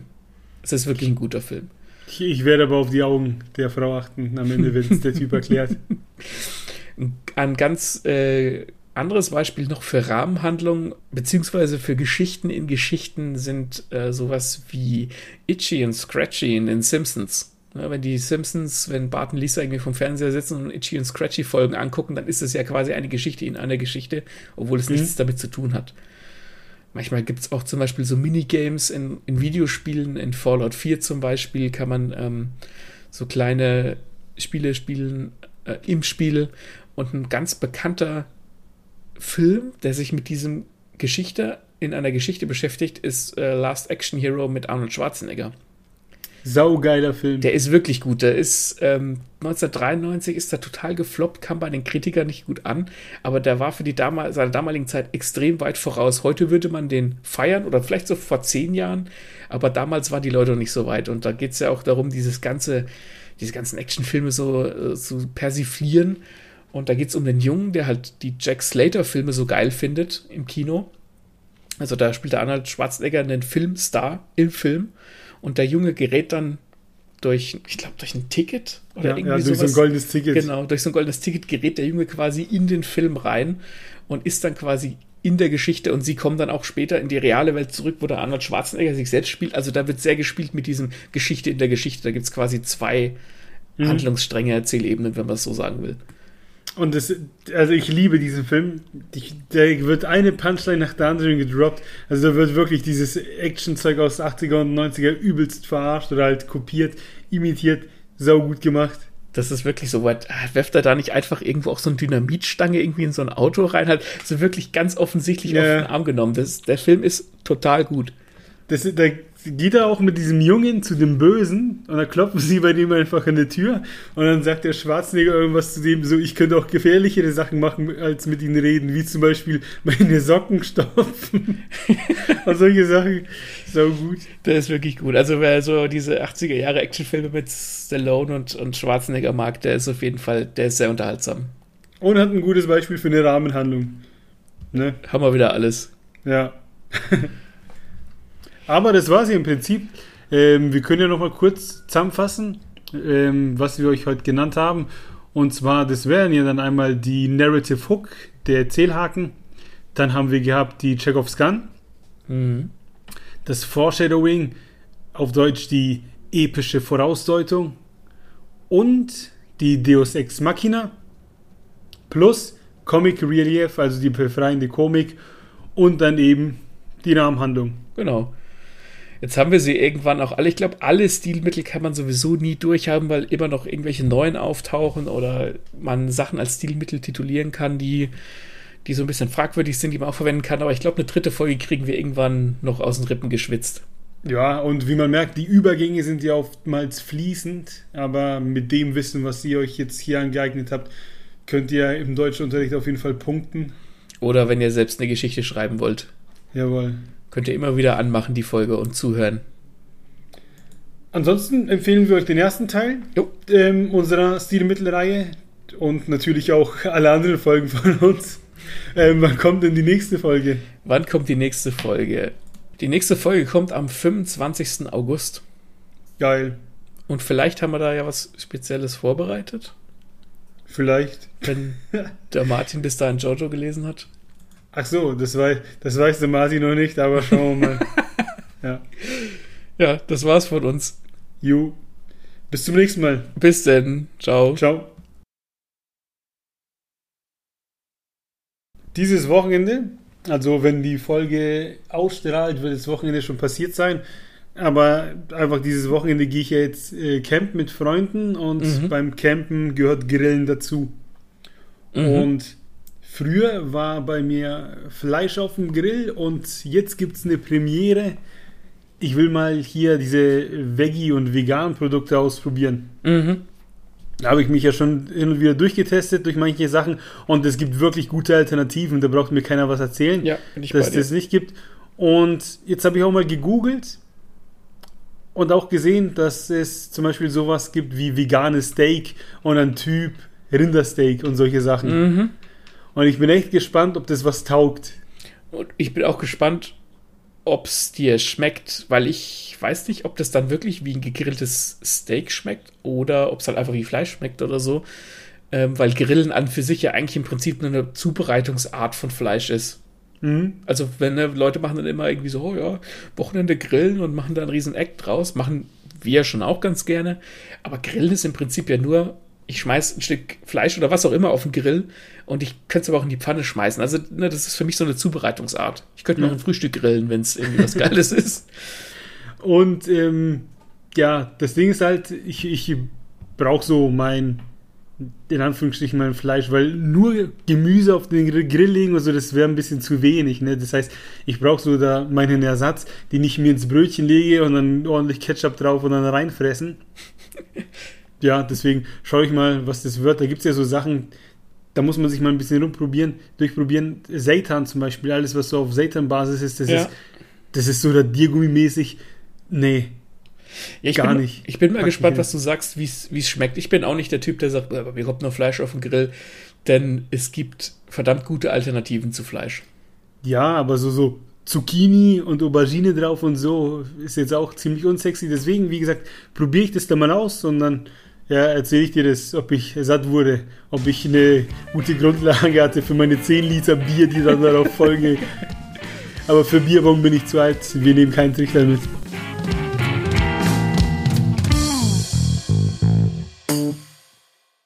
Es ist wirklich ein guter Film. Ich, ich werde aber auf die Augen der Frau achten, am Ende, wenn es der Typ erklärt. Ein ganz äh, anderes Beispiel noch für Rahmenhandlungen, beziehungsweise für Geschichten in Geschichten sind äh, sowas wie Itchy und Scratchy in den Simpsons. Ja, wenn die Simpsons, wenn Bart und Lisa irgendwie vom Fernseher sitzen und Itchy und Scratchy Folgen angucken, dann ist es ja quasi eine Geschichte in einer Geschichte, obwohl es mhm. nichts damit zu tun hat. Manchmal gibt es auch zum Beispiel so Minigames in, in Videospielen. In Fallout 4 zum Beispiel kann man ähm, so kleine Spiele spielen äh, im Spiel. Und ein ganz bekannter Film, der sich mit diesem Geschichte in einer Geschichte beschäftigt, ist äh, Last Action Hero mit Arnold Schwarzenegger. Saugeiler Film. Der ist wirklich gut. Der ist ähm, 1993 ist er total gefloppt, kam bei den Kritikern nicht gut an, aber der war für die damal seiner damaligen Zeit extrem weit voraus. Heute würde man den feiern oder vielleicht so vor zehn Jahren, aber damals waren die Leute noch nicht so weit. Und da geht es ja auch darum, dieses ganze, diese ganzen Actionfilme so äh, zu persiflieren. Und da geht es um den Jungen, der halt die Jack Slater-Filme so geil findet im Kino. Also da spielt der Arnold Schwarzenegger einen Filmstar im Film und der Junge gerät dann durch, ich glaube, durch ein Ticket oder ja, irgendwie ja, durch sowas. so ein goldenes Ticket. Genau, durch so ein goldenes Ticket gerät der Junge quasi in den Film rein und ist dann quasi in der Geschichte und sie kommen dann auch später in die reale Welt zurück, wo der Arnold Schwarzenegger sich selbst spielt. Also da wird sehr gespielt mit diesem Geschichte in der Geschichte. Da gibt es quasi zwei mhm. Handlungsstränge, Erzählebenen, wenn man es so sagen will. Und das, also ich liebe diesen Film. Der wird eine Punchline nach der anderen gedroppt. Also da wird wirklich dieses Actionzeug aus 80er und 90er übelst verarscht oder halt kopiert, imitiert, sau gut gemacht. Das ist wirklich so, what, ah, werft er da nicht einfach irgendwo auch so eine Dynamitstange irgendwie in so ein Auto rein? Halt so wirklich ganz offensichtlich ja. auf den Arm genommen. Das, der Film ist total gut. Das, da geht er auch mit diesem Jungen zu dem Bösen und dann klopfen sie bei dem einfach an die Tür und dann sagt der Schwarzenegger irgendwas zu dem so, ich könnte auch gefährlichere Sachen machen, als mit ihnen reden, wie zum Beispiel meine Socken stopfen und solche Sachen. So gut. Der ist wirklich gut. Also wer so diese 80er Jahre Actionfilme mit Stallone und, und Schwarzenegger mag, der ist auf jeden Fall, der ist sehr unterhaltsam. Und hat ein gutes Beispiel für eine Rahmenhandlung. Ne? Haben wir wieder alles. Ja. Aber das war sie im Prinzip. Ähm, wir können ja noch mal kurz zusammenfassen, ähm, was wir euch heute genannt haben. Und zwar, das wären ja dann einmal die Narrative Hook, der Erzählhaken. Dann haben wir gehabt die Chekhovs Gun. Mhm. Das Foreshadowing, auf Deutsch die epische Vorausdeutung. Und die Deus Ex Machina. Plus Comic Relief, also die befreiende Komik. Und dann eben die Rahmenhandlung. Genau. Jetzt haben wir sie irgendwann auch alle. Ich glaube, alle Stilmittel kann man sowieso nie durchhaben, weil immer noch irgendwelche neuen auftauchen oder man Sachen als Stilmittel titulieren kann, die, die so ein bisschen fragwürdig sind, die man auch verwenden kann. Aber ich glaube, eine dritte Folge kriegen wir irgendwann noch aus den Rippen geschwitzt. Ja, und wie man merkt, die Übergänge sind ja oftmals fließend, aber mit dem Wissen, was ihr euch jetzt hier angeeignet habt, könnt ihr im Deutschunterricht auf jeden Fall punkten. Oder wenn ihr selbst eine Geschichte schreiben wollt. Jawohl. Könnt ihr immer wieder anmachen, die Folge, und zuhören. Ansonsten empfehlen wir euch den ersten Teil ähm, unserer Stilmittelreihe und natürlich auch alle anderen Folgen von uns. Ähm, wann kommt denn die nächste Folge? Wann kommt die nächste Folge? Die nächste Folge kommt am 25. August. Geil. Und vielleicht haben wir da ja was Spezielles vorbereitet. Vielleicht. Wenn der Martin bis dahin Jojo gelesen hat. Ach so, das, weiß, das weiß der Martin noch nicht, aber schauen wir mal. ja. ja, das war's von uns. Jo. Bis zum nächsten Mal. Bis denn. Ciao. Ciao. Dieses Wochenende, also wenn die Folge ausstrahlt, wird das Wochenende schon passiert sein. Aber einfach dieses Wochenende gehe ich ja jetzt äh, campen mit Freunden und mhm. beim Campen gehört Grillen dazu. Mhm. Und Früher war bei mir Fleisch auf dem Grill und jetzt gibt es eine Premiere. Ich will mal hier diese Veggie- und Vegan-Produkte ausprobieren. Mhm. Da habe ich mich ja schon hin und wieder durchgetestet durch manche Sachen und es gibt wirklich gute Alternativen. Da braucht mir keiner was erzählen, ja, dass es das nicht gibt. Und jetzt habe ich auch mal gegoogelt und auch gesehen, dass es zum Beispiel sowas gibt wie veganes Steak und ein Typ Rindersteak und solche Sachen. Mhm. Und ich bin echt gespannt, ob das was taugt. Und ich bin auch gespannt, ob es dir schmeckt, weil ich weiß nicht, ob das dann wirklich wie ein gegrilltes Steak schmeckt oder ob es halt einfach wie Fleisch schmeckt oder so. Ähm, weil Grillen an für sich ja eigentlich im Prinzip nur eine Zubereitungsart von Fleisch ist. Mhm. Also, wenn ne, Leute machen dann immer irgendwie so, oh ja, Wochenende grillen und machen da einen riesen Eck draus, machen wir schon auch ganz gerne. Aber Grillen ist im Prinzip ja nur ich schmeiß ein Stück Fleisch oder was auch immer auf den Grill und ich könnte es aber auch in die Pfanne schmeißen. Also, ne, das ist für mich so eine Zubereitungsart. Ich könnte ja. noch ein Frühstück grillen, wenn es irgendwie was Geiles ist. Und ähm, ja, das Ding ist halt, ich, ich brauche so mein in Anführungsstrichen mein Fleisch, weil nur Gemüse auf den Grill legen und so, das wäre ein bisschen zu wenig. Ne? Das heißt, ich brauche so da meinen Ersatz, den ich mir ins Brötchen lege und dann ordentlich Ketchup drauf und dann reinfressen. ja, deswegen schaue ich mal, was das wird. Da gibt es ja so Sachen, da muss man sich mal ein bisschen rumprobieren, durchprobieren. Seitan zum Beispiel, alles, was so auf Seitan-Basis ist, das ja. ist, das ist so radiergummimäßig. Nee, ja, ich Gar bin, nicht. Ich bin mal Pack gespannt, was du sagst, wie es schmeckt. Ich bin auch nicht der Typ, der sagt, aber mir kommt nur Fleisch auf den Grill, denn es gibt verdammt gute Alternativen zu Fleisch. Ja, aber so, so Zucchini und Aubergine drauf und so ist jetzt auch ziemlich unsexy. Deswegen, wie gesagt, probiere ich das da mal aus und dann ja, erzähle ich dir das, ob ich satt wurde, ob ich eine gute Grundlage hatte für meine 10 Liter Bier, die dann darauf folgen. aber für Bierbong bin ich zu alt. Wir nehmen keinen Trichter mit.